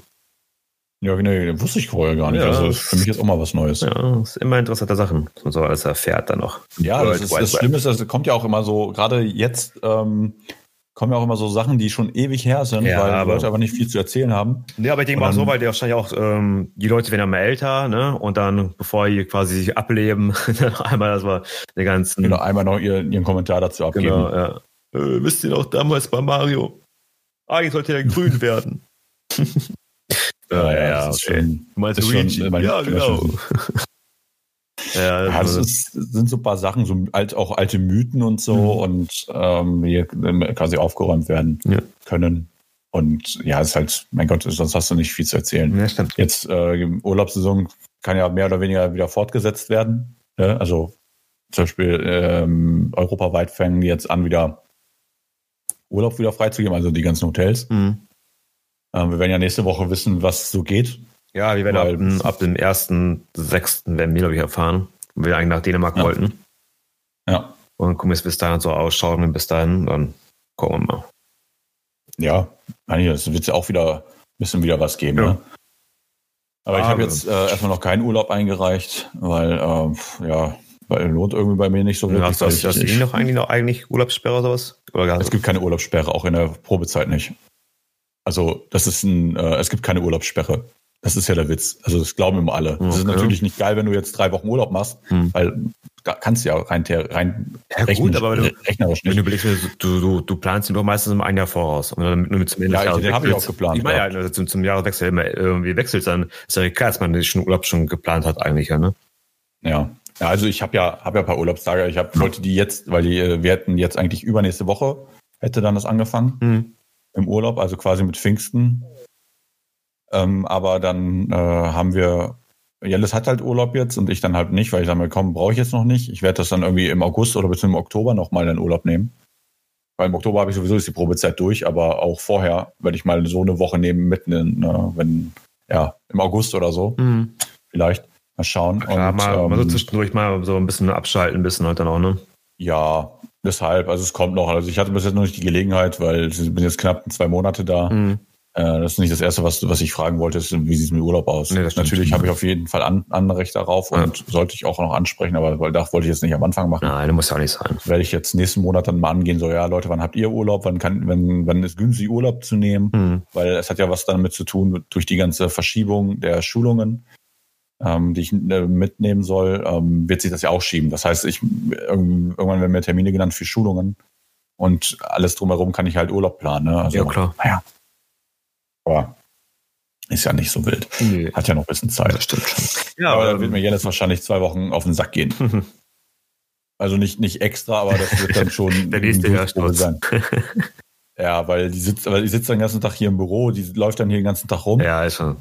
Ja, nee, wusste ich vorher gar nicht. Ja, also das ist für mich jetzt auch mal was Neues. Ja, Ja, das ist immer interessante Sachen, was man so alles erfährt dann noch. das, World ist, Wide das. Schlimme ist, das kommt ja auch immer so, gerade jetzt ähm, kommen ja auch immer so Sachen, die schon ewig her sind, Ja, weil aber- Leute aber nicht viel zu erzählen haben. Nee, aber ich denke mal so, weil die wahrscheinlich auch, ähm, die Leute werden immer älter, ne? Und dann, bevor die quasi sich ableben, [LAUGHS] dann einmal das war den ganzen. Genau, einmal noch ihren, ihren Kommentar dazu abgeben. Genau, ja. Äh, wisst ihr noch damals bei Mario? Eigentlich sollte der grün [LAUGHS] werden. Ja, ja, ja okay. schon, Du meinst schon Luigi? mein- ja, genau. [LAUGHS] ja, Ja, das also- ist, sind so ein paar Sachen, so alt, auch alte Mythen und so und ähm, die ähm, quasi aufgeräumt werden Ja. können. Und ja, ist halt, mein Gott, sonst hast du nicht viel zu erzählen. ja, stimmt. Jetzt äh, Urlaubssaison kann ja mehr oder weniger wieder fortgesetzt werden. Ne? Also zum Beispiel ähm, europaweit fangen die jetzt an, wieder Urlaub wieder freizugeben, also die ganzen Hotels. Mhm. Ähm, wir werden ja nächste Woche wissen, was so geht. Ja, wir werden ab, Weil- ab dem 1.6. werden wir, glaube ich, erfahren. weil Wir eigentlich nach Dänemark Ja. wollten. Ja, Und gucken, wie es bis dahin so ausschaut. Und bis dahin, dann gucken wir mal. ja, eigentlich, es wird ja auch wieder ein bisschen wieder was geben. Ja. Ne? Aber ich Ah, habe jetzt äh, erstmal noch keinen Urlaub eingereicht, weil ähm, ja, weil lohnt irgendwie bei mir nicht so wirklich. Hast, weil hast, ich- hast du ich- noch eigentlich noch eigentlich Urlaubssperre oder sowas? Oder Es gibt keine Urlaubssperre, auch in der Probezeit nicht. Also, das ist ein, äh, es gibt keine Urlaubssperre. Das ist ja der Witz. Also, das glauben immer alle. Das ist Okay. natürlich nicht geil, wenn du jetzt drei Wochen Urlaub machst, Hm. weil da kannst du ja rein, rein Ja, gut, rechnerisch, aber wenn du- rechnerisch Wenn nicht. du überlegst, du, du, du planst ihn doch meistens um ein Jahr voraus. Und dann nur zum Ende Ja, des den Jahres hab ich auch geplant, Ich meine ja, also zum, zum Jahreswechsel immer irgendwie wechselt, dann ist ja klar, dass man den Urlaub schon geplant hat eigentlich, ja, ne? Ja. ja, also ich habe ja, hab ja ein paar Urlaubstage. Ich hab, wollte die jetzt, weil die, äh, wir hätten jetzt eigentlich übernächste Woche, hätte dann das angefangen. Mhm. Im Urlaub, also quasi mit Pfingsten. Ähm, aber dann äh, haben wir, Jellis hat halt Urlaub jetzt und ich dann halt nicht, weil ich sage komm, brauche ich jetzt noch nicht. Ich werde das dann irgendwie im August oder bis im Oktober nochmal in Urlaub nehmen. Weil im Oktober habe ich sowieso die Probezeit durch, aber auch vorher werde ich mal so eine Woche nehmen, mitten in, äh, wenn, ja, im August oder so, Mhm. vielleicht. Mal schauen. Klar, und, mal, mal so ähm, zwischendurch mal so ein bisschen abschalten, ein bisschen halt dann auch, ne? ja, deshalb, also es kommt noch. Also ich hatte bis jetzt noch nicht die Gelegenheit, weil ich bin jetzt knapp zwei Monate da. Mhm. Äh, das ist nicht das Erste, was, was ich fragen wollte, ist, wie sieht es mit Urlaub aus? Nee. Natürlich habe ich auf jeden Fall an, Anrecht darauf Ja. und sollte ich auch noch ansprechen, aber weil das wollte ich jetzt nicht am Anfang machen. Nein, das muss ja auch nicht sein. Werde ich jetzt nächsten Monat dann mal angehen, so ja Leute, wann habt ihr Urlaub? Wann kann, wenn, wann ist günstig Urlaub zu nehmen? Mhm. Weil es hat ja was damit zu tun durch die ganze Verschiebung der Schulungen, ähm, die ich äh, mitnehmen soll, ähm, wird sich das ja auch schieben. Das heißt, ich irgend- irgendwann werden mir Termine genannt für Schulungen und alles drumherum kann ich halt Urlaub planen. Ne? Also, Ja, klar. Naja. Aber ist ja nicht so wild. Nee. Hat ja noch ein bisschen Zeit. Das stimmt schon. Ja, aber Ja, da wird mir Jens wahrscheinlich zwei Wochen auf den Sack gehen. ähm, Also nicht, nicht extra, aber das wird dann schon [LAUGHS] der nächste ein Hörsturz. Sein. [LAUGHS] Ja, weil die sitzt, weil die sitzt den ganzen Tag hier im Büro, die läuft dann hier den ganzen Tag rum. Ja, ist schon.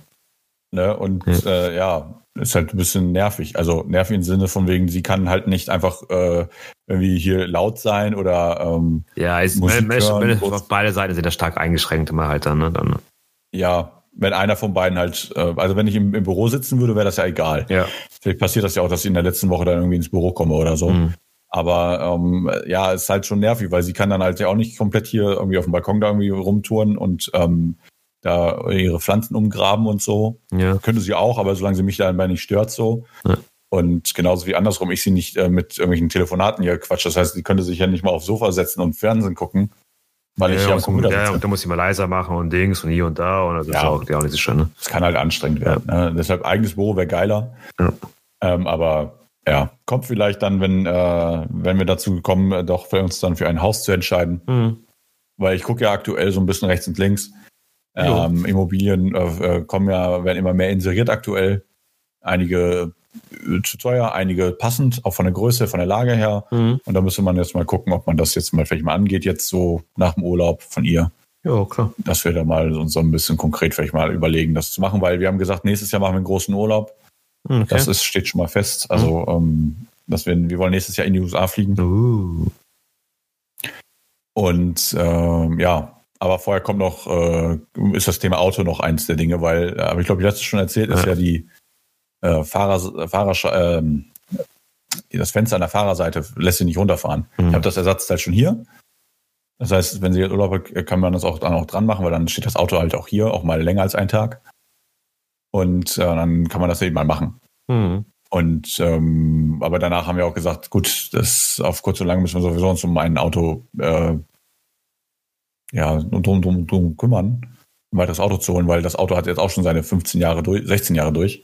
Ne? Und Ja. ja. Äh, ja, ist halt ein bisschen nervig. Also nervig im Sinne von wegen, sie kann halt nicht einfach äh, irgendwie hier laut sein oder ähm, Ja, ist, Musik wenn, wenn, hören, wenn, kurz- auf beide Seiten sind da stark eingeschränkt immer halt dann, ne? Dann, ja, wenn einer von beiden halt, äh, also wenn ich im, im Büro sitzen würde, wäre das ja egal. ja. Vielleicht passiert das ja auch, dass ich in der letzten Woche dann irgendwie ins Büro komme oder so. Mhm. Aber ähm, ja, ist halt schon nervig, weil sie kann dann halt ja auch nicht komplett hier irgendwie auf dem Balkon da irgendwie rumtouren und ähm, da ihre Pflanzen umgraben und so. Ja. Könnte sie auch, aber solange sie mich dabei nicht stört so. Ja. Und genauso wie andersrum, ich sie nicht äh, mit irgendwelchen Telefonaten hier quatsch. Das heißt, sie könnte sich ja nicht mal aufs Sofa setzen und Fernsehen gucken, weil ich ja, ja am Computer ja, und da muss ich mal leiser machen und Dings und hier und da und das ist Ja. auch, ja, auch nicht so schön, ne? Das kann halt anstrengend werden. Ne? Deshalb eigenes Büro wäre geiler. Ja. Ähm, aber ja, kommt vielleicht dann, wenn, äh, wenn wir dazu kommen, äh, doch für uns dann für ein Haus zu entscheiden. Mhm. Weil ich gucke ja aktuell so ein bisschen rechts und links. Ähm, Immobilien äh, äh, kommen ja, werden immer mehr inseriert aktuell. Einige äh, zu teuer, einige passend, auch von der Größe, von der Lage her. Mhm. Und da müsste man jetzt mal gucken, ob man das jetzt mal vielleicht mal angeht, jetzt so nach dem Urlaub von ihr Ja, klar. dass wir da mal uns so ein bisschen konkret vielleicht mal überlegen, das zu machen, weil wir haben gesagt, nächstes Jahr machen wir einen großen Urlaub. Okay. Das ist, steht schon mal fest. Also, ähm, dass wir, wir wollen nächstes Jahr in die USA fliegen. uh. Und ähm, ja, aber vorher kommt noch, äh, ist das Thema Auto noch eins der Dinge, weil, äh, aber ich glaube, ich hatte es schon erzählt, ist Ja. ja die äh, Fahrer, Fahrer, ähm, das Fenster an der Fahrerseite lässt sie nicht runterfahren. Mhm. Ich habe das Ersatzteil schon hier. Das heißt, wenn sie jetzt Urlaub hat, kann man das auch dann auch dran machen, weil dann steht das Auto halt auch hier, auch mal länger als einen Tag. Und äh, dann kann man das eben mal machen. Mhm. Und ähm, aber danach haben wir auch gesagt, gut, das auf kurz und lang müssen wir sowieso uns um ein Auto äh, ja drum, drum, drum kümmern, ein weiteres Auto zu holen, weil das Auto hat jetzt auch schon seine 15 Jahre durch, 16 Jahre durch.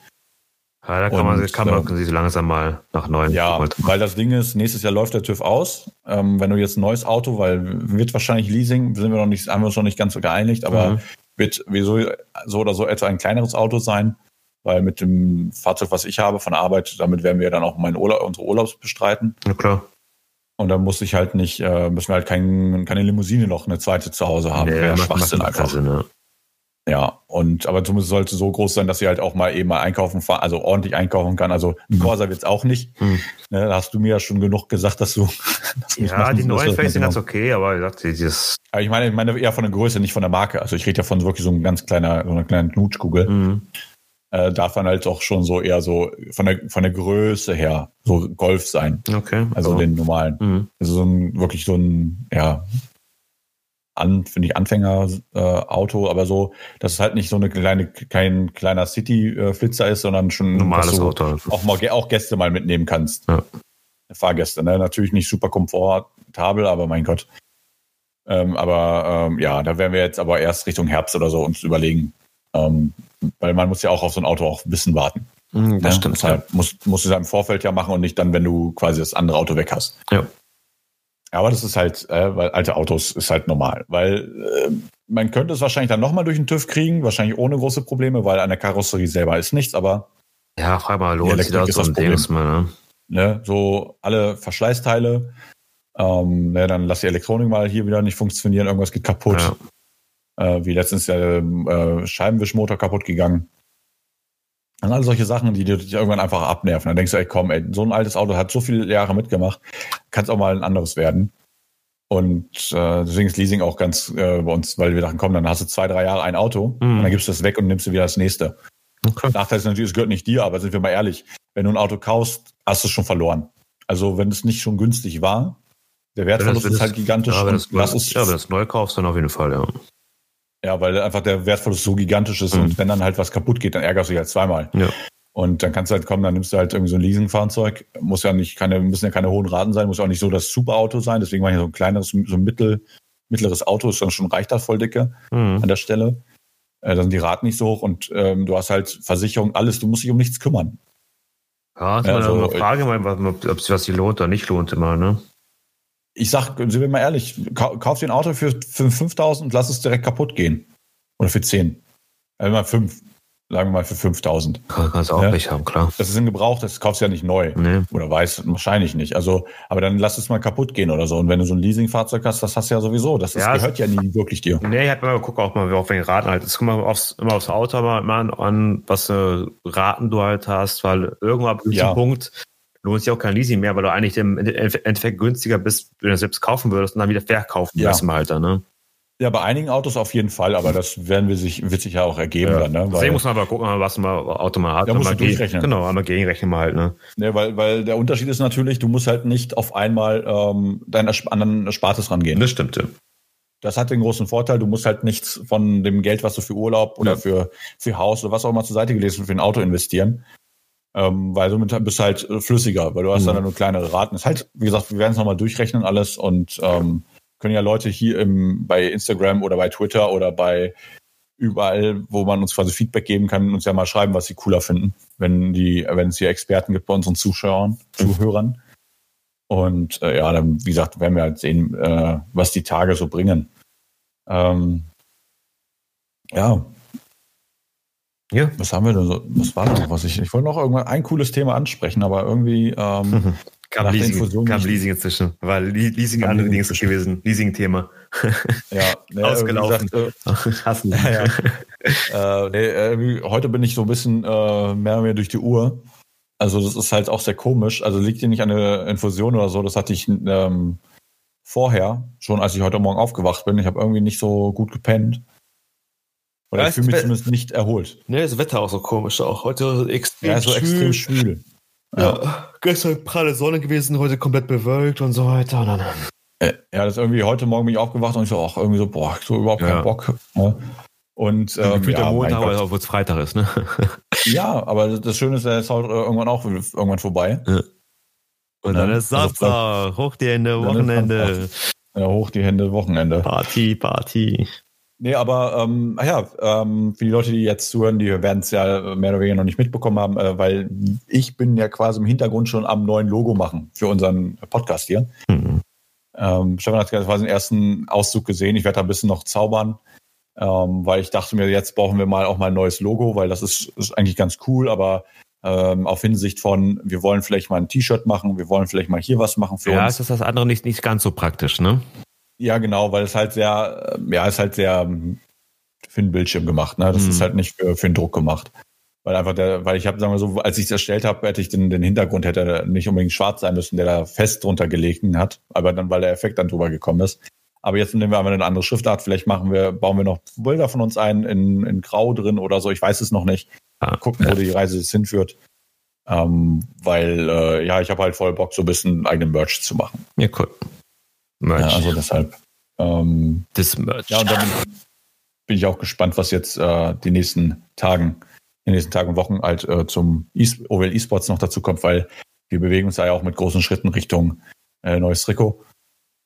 Ja, da kann man, Und, kann man ähm, sich langsam mal nach neuen Ja, Halt- weil das Ding ist, nächstes Jahr läuft der TÜV aus. Ähm, wenn du jetzt ein neues Auto, weil wird wahrscheinlich Leasing, sind wir noch nicht, haben wir uns noch nicht ganz so geeinigt, aber Mhm. wird wieso so oder so etwa ein kleineres Auto sein, weil mit dem Fahrzeug, was ich habe von der Arbeit, damit werden wir dann auch meinen Urlaub, unsere Urlaubs bestreiten. Ja, klar. Und dann muss ich halt nicht, äh, müssen wir halt kein, keine Limousine noch eine zweite zu Hause haben. Nee, Wäre macht- Schwachsinn einfach. Sinn, ja. Ja, und aber zumindest sollte so groß sein, dass sie halt auch mal eben mal einkaufen fahren, also ordentlich einkaufen kann. Also ein Corsa wird's auch nicht. Hm. Ne, da hast du mir ja schon genug gesagt, dass du. [LAUGHS] das nicht Ja, die neuen was Face sind ganz okay, aber wie gesagt, dieses, Aber ich meine, ich meine eher von der Größe, nicht von der Marke. Also ich rede ja von wirklich so ein ganz kleiner, so einer kleinen Knutschkugel. mhm. Äh, darf dann halt auch schon so eher so von der von der Größe her so Golf sein. okay. Also aber- den normalen. Mhm. Also so ein wirklich so ein, ja, an, finde ich, Anfänger-Auto, äh, aber so, dass es halt nicht so eine kleine, kein kleiner City-Flitzer ist, sondern schon Normales Auto. einfach. auch mal auch Gäste mal mitnehmen kannst. Ja. Fahrgäste, ne? Natürlich nicht super komfortabel, aber mein Gott. Ähm, aber ähm, ja, da werden wir jetzt aber erst Richtung Herbst oder so uns überlegen. Ähm, weil man muss ja auch auf so ein Auto auch bisschen warten. Mhm, Das ne? stimmt. Deshalb musst, musst du es im Vorfeld ja machen und nicht dann, wenn du quasi das andere Auto weg hast. Ja. Aber das ist halt, äh, weil alte Autos ist halt normal. Weil äh, man könnte es wahrscheinlich dann nochmal durch den TÜV kriegen, wahrscheinlich ohne große Probleme, weil an der Karosserie selber ist nichts, aber Ja, frag mal, lohnt sich das ist das Problem. Mal, ne? ne, so alle Verschleißteile, ähm, ne, dann lass die Elektronik mal hier wieder nicht funktionieren, irgendwas geht kaputt. Ja. Äh, wie letztens der äh, Scheibenwischmotor kaputt gegangen. Und all solche Sachen, die dich irgendwann einfach abnerven. Dann denkst du, ey, komm, ey, so ein altes Auto hat so viele Jahre mitgemacht, kann es auch mal ein anderes werden. Und äh, deswegen ist Leasing auch ganz äh, bei uns, weil wir dachten, komm, dann hast du zwei, drei Jahre ein Auto Mhm. und dann gibst du das weg und nimmst du wieder das nächste. Okay. Nachteil ist natürlich, es gehört nicht dir, aber sind wir mal ehrlich, wenn du ein Auto kaufst, hast du es schon verloren. Also wenn es nicht schon günstig war, der Wertverlust ist halt gigantisch. Ja, wenn und das, neu, das ist, ja, wenn das neu kaufst, dann auf jeden Fall, ja. Ja, weil einfach der Wertverlust so gigantisch ist Mhm. und wenn dann halt was kaputt geht, dann ärgerst du dich halt zweimal. Ja. Und dann kannst du halt kommen, dann nimmst du halt irgendwie so ein Leasingfahrzeug. Muss ja nicht keine, müssen ja keine hohen Raten sein, muss auch nicht so das Superauto sein. Deswegen war ja so ein kleineres, so ein mittel, mittleres Auto ist dann schon reicht das voll dicke Mhm. an der Stelle. Äh, da sind die Raten nicht so hoch und ähm, du hast halt Versicherung, alles, du musst dich um nichts kümmern. Ja, ist Ja, mal so- eine Frage, ob ob sich was hier lohnt oder nicht lohnt immer, ne? Ich sag, sind wir mal ehrlich, kau- kauf dir ein Auto für, für 5000 und lass es direkt kaputt gehen. Oder für 10. Also mal 5. Sagen wir mal für 5000. Kann, kannst auch Ja. nicht haben, klar. Das ist ein Gebrauch, das kaufst du ja nicht neu. Nee. Oder weiß, wahrscheinlich nicht. Also, aber dann lass es mal kaputt gehen oder so. Und wenn du so ein Leasingfahrzeug hast, das hast du ja sowieso. Das, das Ja, gehört ja nie wirklich dir. Nee, ich hab mal geguckt, auch mal auf welche Raten halt. Es kommt mal aufs, immer aufs Auto mal, mal an, was für Raten du halt hast, weil irgendwann ab einem Ja. Punkt lohnt sich auch kein Leasing mehr, weil du eigentlich im Endeffekt günstiger bist, wenn du das selbst kaufen würdest und dann wieder verkaufen Ja. im Alter, ne? Ja, bei einigen Autos auf jeden Fall, aber das werden wir sich, wird sich ja auch ergeben Ja. dann, ne? Deswegen muss man aber gucken, was man Auto mal hat. Da musst du durchrechnen. Genau, einmal gegenrechnen mal halt, ne? ne, weil, weil der Unterschied ist natürlich, du musst halt nicht auf einmal ähm, deinen Ersp- anderen Erspartes rangehen. Das stimmt, ja. Das hat den großen Vorteil, du musst halt nichts von dem Geld, was du für Urlaub oder Ja. für, für Haus oder was auch immer zur Seite hast, für ein Auto investieren. Ähm, weil somit bist du halt äh, flüssiger, weil du hast Mhm. dann nur kleinere Raten. Ist halt, wie gesagt, wir werden es nochmal durchrechnen alles und ähm, können ja Leute hier im, bei Instagram oder bei Twitter oder bei überall, wo man uns quasi Feedback geben kann, uns ja mal schreiben, was sie cooler finden, wenn die, wenn es hier Experten gibt bei unseren Zuschauern, Zuhörern. Und äh, ja, dann, wie gesagt, werden wir halt sehen, äh, was die Tage so bringen. Ähm, ja, Ja. was haben wir denn so? Was war da noch? Was ich, ich wollte noch irgendwann ein cooles Thema ansprechen, aber irgendwie, ähm, [LAUGHS] Kam Leasing, kam. Leasing inzwischen. Weil Le- Leasing Kam andere Leasing Dings gewesen. Leasing-Thema. ja, [LAUGHS] ne, Ausgelaufen. Gesagt, [LAUGHS] Hassen. Ja, ja. äh, irgendwie, heute bin ich so ein bisschen äh, mehr und mehr durch die Uhr. Also das ist halt auch sehr komisch. Also liegt hier nicht an der Infusion oder so. Das hatte ich ähm, vorher, schon als ich heute Morgen aufgewacht bin. Ich habe irgendwie nicht so gut gepennt. Oder Ja, ich fühle mich es- zumindest nicht erholt. Ne, das Wetter auch so komisch auch. Heute extrem Ja, so extrem schwül. Ja. Gestern pralle Sonne gewesen, heute komplett bewölkt und so weiter. Und dann, Äh, Ja, das ist irgendwie heute Morgen bin ich aufgewacht und ich so, ach, irgendwie so, boah, so überhaupt Ja. keinen Bock. Ne? Und ähm, ja, mein Montag, Gott. obwohl es Freitag ist, ne? [LAUGHS] ja, aber das Schöne ist, er ist halt irgendwann auch irgendwann vorbei. Und Ja, dann ist also Samstag, hoch die Hände, Dann Wochenende, Ja, hoch die Hände, Wochenende. Party, Party. Nee, aber ähm, ja, ähm, für die Leute, die jetzt zuhören, die werden es ja mehr oder weniger noch nicht mitbekommen haben, äh, weil ich bin ja quasi im Hintergrund schon am neuen Logo machen für unseren Podcast hier. Mhm. Ähm, Stefan hat quasi den ersten Auszug gesehen. Ich werde da ein bisschen noch zaubern. ähm, weil ich dachte mir, jetzt brauchen wir mal auch mal ein neues Logo, weil das ist, ist eigentlich ganz cool, aber ähm, auf Hinsicht von, wir wollen vielleicht mal ein T-Shirt machen, wir wollen vielleicht mal hier was machen für ja, uns. Ja, ist das andere nicht, nicht ganz so praktisch, ne? Ja, genau, weil es halt sehr, ja, ist halt sehr ähm, für den Bildschirm gemacht, ne? Das mhm. ist halt nicht für, für den Druck gemacht. Weil einfach der, weil ich habe, sagen wir so, als ich es erstellt habe, hätte ich den, den Hintergrund hätte nicht unbedingt schwarz sein müssen, der da fest drunter gelegt hat, aber dann, weil der Effekt dann drüber gekommen ist. Aber jetzt nehmen wir einmal eine andere Schriftart. Vielleicht machen wir, bauen wir noch Bilder von uns ein in, in Grau drin oder so. Ich weiß es noch nicht. Ah, Gucken, wo die Reise es hinführt. Ähm, weil, äh, ja, ich habe halt voll Bock, so ein bisschen eigenen Merch zu machen. Ja, cool. Merch. Ja, also deshalb. Ähm, das Merch. Ja, und dann bin ich auch gespannt, was jetzt äh, die nächsten Tagen in den nächsten Tagen und Wochen halt äh, zum e OWL eSports noch dazu kommt, weil wir bewegen uns ja auch mit großen Schritten Richtung äh, neues Trikot.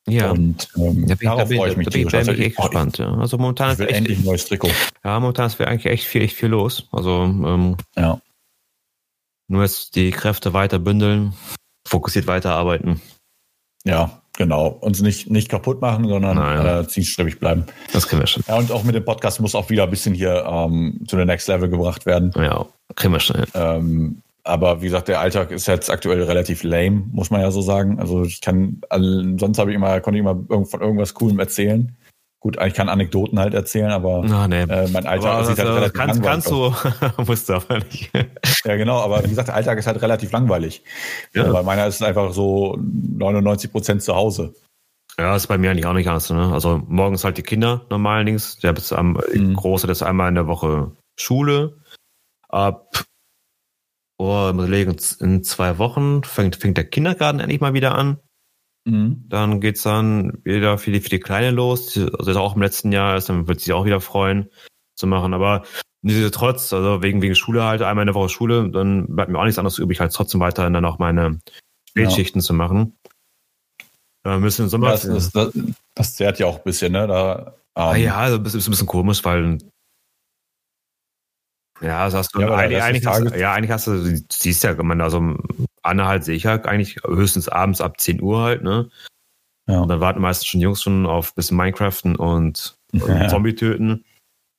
Ja. Und ähm, da bin, darauf da freue ich mich. Da bin, da bin ich echt gespannt. Ja. Also momentan ist echt, endlich ein neues Trikot. Ja, momentan ist eigentlich echt viel, echt viel los. Also ähm, ja. nur jetzt die Kräfte weiter bündeln, fokussiert weiterarbeiten. Ja, Genau, uns nicht, nicht kaputt machen, sondern äh, zielstrebig bleiben. Das können wir schon. Ja, und auch mit dem Podcast muss auch wieder ein bisschen hier ähm, zu der Next Level gebracht werden. Ja, kriegen wir schon. Ähm, aber wie gesagt, der Alltag ist jetzt aktuell relativ lame, muss man ja so sagen. Also ich kann, also sonst habe ich immer, konnte ich immer von irgendwas Coolem erzählen. Gut, ich kann Anekdoten halt erzählen, aber oh, nee. äh, mein Alltag aber sieht halt relativ kannst, langweilig Kannst du, [LAUGHS] musst du aber nicht. ja, genau, aber wie gesagt, der Alltag ist halt relativ langweilig. Ja. Weil meiner ist einfach so 99 Prozent zu Hause. Ja, ist bei mir eigentlich auch nicht anders. Ne? Also morgens halt die Kinder normal links. Der ist am mhm. große, das ist einmal in der Woche Schule. Ab oh, in zwei Wochen fängt, fängt der Kindergarten endlich mal wieder an. Mhm. Dann geht's dann wieder für die, für die Kleine los. Also auch im letzten Jahr ist, dann wird sie auch wieder freuen zu machen. Aber nichtsdestotrotz, also wegen, wegen Schule halt, einmal in der Woche Schule, dann bleibt mir auch nichts anderes übrig, halt trotzdem weiterhin dann auch meine Spätschichten ja. zu machen. Ein bisschen Sommer. Das, das, das, das zehrt ja auch ein bisschen, ne? Da, ähm, ah, ja, also das ist ein bisschen komisch, weil ja, das hast du ja, eigentlich, eigentlich hast, ja, eigentlich hast du, du siehst ja, man, also Anne halt sehe ich halt eigentlich höchstens abends ab 10 Uhr halt, ne? Ja. Und dann warten meistens schon Jungs schon auf ein bisschen Minecraften und, [LAUGHS] und ja. Zombie töten.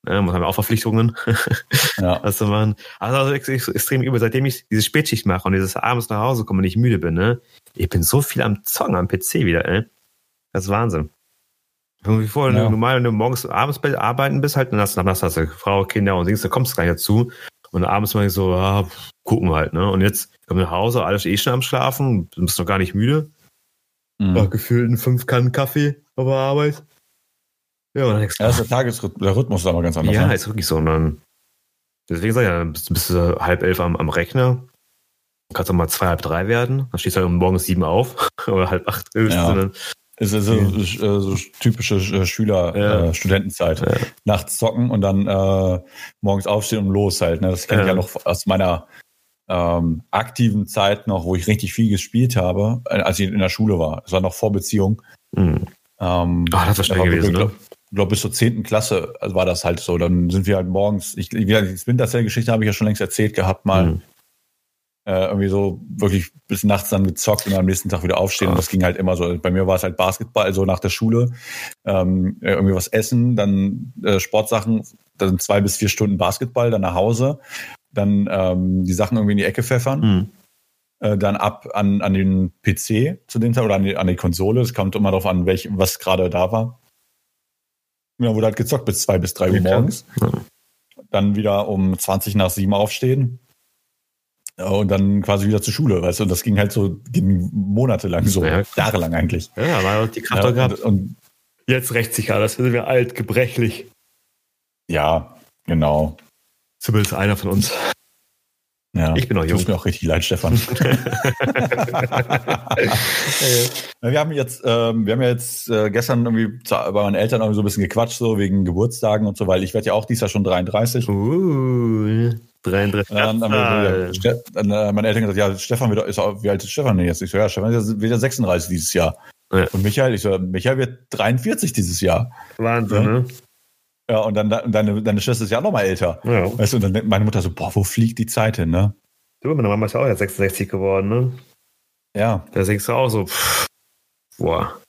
Ja, man haben auch Verpflichtungen, [LAUGHS] ja. [LAUGHS] zu machen. Also, also extrem übel. Seitdem ich diese Spätschicht mache und dieses abends nach Hause komme und ich müde bin, ne? Ich bin so viel am Zocken am PC wieder, ey. Das ist Wahnsinn. Wie vorher, ja. normal, wenn du morgens abends bei arbeiten bist, halt, dann hast, dann hast du Frau, Kinder und Dings, da kommst du gar nicht dazu. Und abends mal so, ah, gucken wir halt, ne? Und jetzt komm nach Hause, alles eh schon am Schlafen, du bist noch gar nicht müde. Mhm. Gefühlt in fünf Kannen Kaffee auf der Arbeit. Ja, und dann ja, ist der Tagesrhythmus, der Rhythmus ist aber ganz anders. Ja, ne? ist wirklich so. Und dann, deswegen sag ich ja, bist, bist du halb elf am, am Rechner, kannst du mal zwei, halb drei werden, dann stehst du halt morgens sieben auf [LAUGHS] oder halb acht. Ja. Es ist so, ja. so typische äh, Schüler, ja. äh, Studentenzeit. Ja. Nachts zocken und dann äh, morgens aufstehen und los halt. Ne? Das kenne ich ja noch aus meiner ähm, aktiven Zeit noch, wo ich richtig viel gespielt habe, äh, als ich in der Schule war. Das war noch vor Beziehung. Mhm. Ähm, Ach, das war schnell gewesen, ne? Ich glaube, bis zur zehnten Klasse war das halt so. dann sind wir halt morgens, ich, die Winterzell-Geschichte habe ich ja schon längst erzählt gehabt, mal. Mhm äh, irgendwie so wirklich bis nachts dann gezockt und am nächsten Tag wieder aufstehen. Und das ging halt immer so. Bei mir war es halt Basketball, also nach der Schule, ähm, irgendwie was essen, dann äh, Sportsachen, dann zwei bis vier Stunden Basketball, dann nach Hause, dann ähm, die Sachen irgendwie in die Ecke pfeffern. Mhm. Äh, dann ab an, an den PC zu dem Tag oder an die, an die Konsole. Es kommt immer darauf an, welch, was gerade da war. Ja, wurde halt gezockt bis zwei bis drei Uhr morgens. Ja. Dann wieder um 20 nach sieben aufstehen und dann quasi wieder zur Schule, weißt du, und das ging halt so ging monatelang so, ja, jahrelang eigentlich. Ja, war die Kraft ja, gehabt. Und, und jetzt rächt sich das sind wir alt, gebrechlich. Ja, genau. Zumindest einer von uns. Ja, ich bin auch jung. Tut mir auch richtig leid, Stefan. [LAUGHS] wir haben jetzt, ähm, wir haben ja jetzt äh, gestern irgendwie bei meinen Eltern irgendwie so ein bisschen gequatscht, so wegen Geburtstagen und so, weil ich werde ja auch dieses Jahr schon 33. Uh. 33. Dann haben wir, ja, dann, äh, meine Eltern gesagt, ja, Stefan wird, ist, wie alt ist Stefan denn jetzt? Ich so, ja, Stefan ist wieder 36 dieses Jahr. Ja. Und Michael, ich so, Michael wird 43 dieses Jahr. Wahnsinn, ja? ne? Ja, und dann deine, deine Schwester ist ja noch mal älter. Ja. Weißt du, und dann denkt meine Mutter so, boah, wo fliegt die Zeit hin, ne? Du, meine Mama ist ja auch jetzt 66 geworden, ne? Ja. Da denkst du auch so, pff, boah,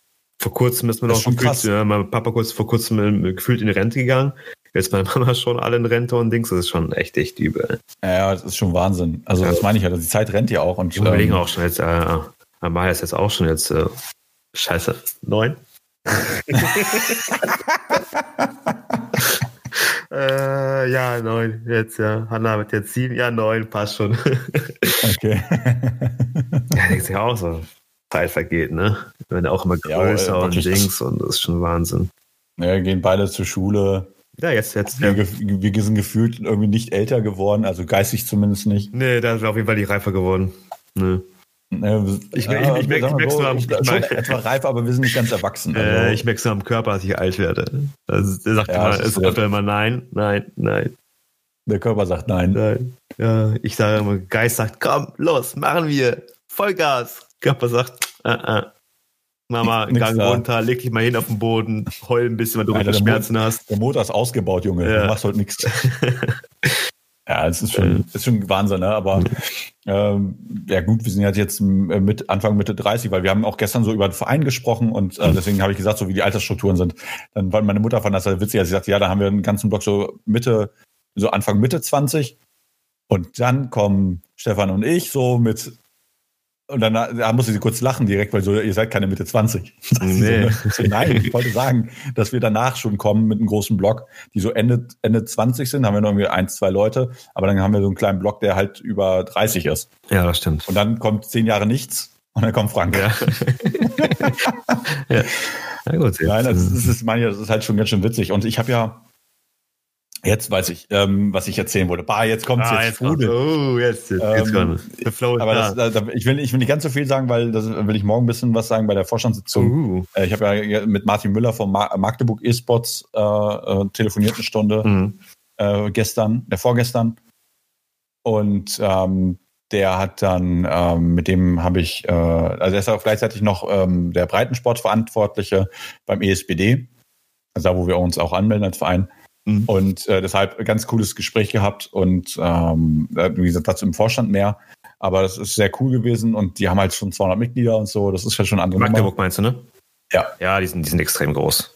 vor kurzem ist mir noch gefühlt, ja, mein Papa kurz vor kurzem gefühlt in die Rente gegangen. Jetzt meine [LAUGHS] Mama schon alle in Rente und Dings, das ist schon echt, echt übel. Ja, ja das ist schon Wahnsinn. Also, das meine ich ja, die Zeit rennt ja auch. Und, die überlegen ähm, auch schon jetzt, äh, Maya ist jetzt auch schon jetzt, äh, scheiße, neun? [LAUGHS] äh, ja, neun, jetzt, ja. Hanna wird jetzt sieben, ja, neun, passt schon. [LAUGHS] okay. ja, denkst du ja auch so. Zeit vergeht, ne? Wenn auch immer größer ja, und Dings und das ist schon Wahnsinn. Ja, gehen beide zur Schule. Ja, jetzt, jetzt. Wir, ja. wir sind gefühlt irgendwie nicht älter geworden, also geistig zumindest nicht. Nee, da sind wir auf jeden Fall nicht reifer geworden. Nee. Ich, ja, ich, ich, ich, ich merke so am, ich, schon etwa reif, aber wir sind nicht ganz erwachsen. Also. Äh, ich merke so am Körper, dass ich alt werde. Also, der sagt ja, immer, es sagt immer nein, nein, nein. Der Körper sagt nein. Nein. Ja, ich sage immer, Geist sagt, komm, los, machen wir. Vollgas. Körper sagt, äh. Mama, Gang da. runter, leg dich mal hin auf den Boden, heul ein bisschen, wenn du Alter, Schmerzen Mo hast. Der Motor ist ausgebaut, Junge. Ja. Du machst heute nichts. [LAUGHS] ja, es ist schon, ist schon Wahnsinn, ne? Aber ähm, ja gut, wir sind jetzt äh, mit Anfang Mitte 30, weil wir haben auch gestern so über den Verein gesprochen und äh, deswegen habe ich gesagt, so wie die Altersstrukturen sind. Dann war meine Mutter fand das halt witzig, als sie sagte, ja, da haben wir einen ganzen Block so Mitte, so Anfang Mitte 20. Und dann kommen Stefan und ich so mit und dann da musste sie kurz lachen direkt, weil so, ihr seid keine Mitte 20. [LAUGHS] Nee. So, nein, ich wollte sagen, dass wir danach schon kommen mit einem großen Block, die so Ende, Ende 20 sind, haben wir noch irgendwie ein, zwei Leute, aber dann haben wir so einen kleinen Block, der halt über 30 ist. Ja, das stimmt. Und dann kommt zehn Jahre nichts und dann kommt Frank. Ja. [LAUGHS] ja. ja gut. Nein, das ist, das, ist, das ist halt schon ganz schön witzig. Und ich habe ja, Jetzt weiß ich, ähm, was ich erzählen wollte. Bah, jetzt kommt's ah, jetzt. jetzt oh, jetzt, jetzt, jetzt ähm, The flow aber das, da, ich, will, ich will nicht ganz so viel sagen, weil das will ich morgen ein bisschen was sagen bei der Vorstandssitzung. Uh. Äh, ich habe ja mit Martin Müller vom Magdeburg eSports äh, äh, telefoniert eine Stunde mhm. äh, gestern, der vorgestern. Und ähm, der hat dann, ähm, mit dem habe ich, äh, also er ist auch gleichzeitig noch ähm, der Breitensportverantwortliche beim ESBD, also da, wo wir uns auch anmelden als Verein. Mhm. Und äh, deshalb ein ganz cooles Gespräch gehabt und ähm, wie gesagt, dazu im Vorstand mehr. Aber das ist sehr cool gewesen und die haben halt schon 200 Mitglieder und so. Das ist ja schon andere Magdeburg Nummer. meinst du, ne? Ja. Ja, die sind, die sind extrem groß.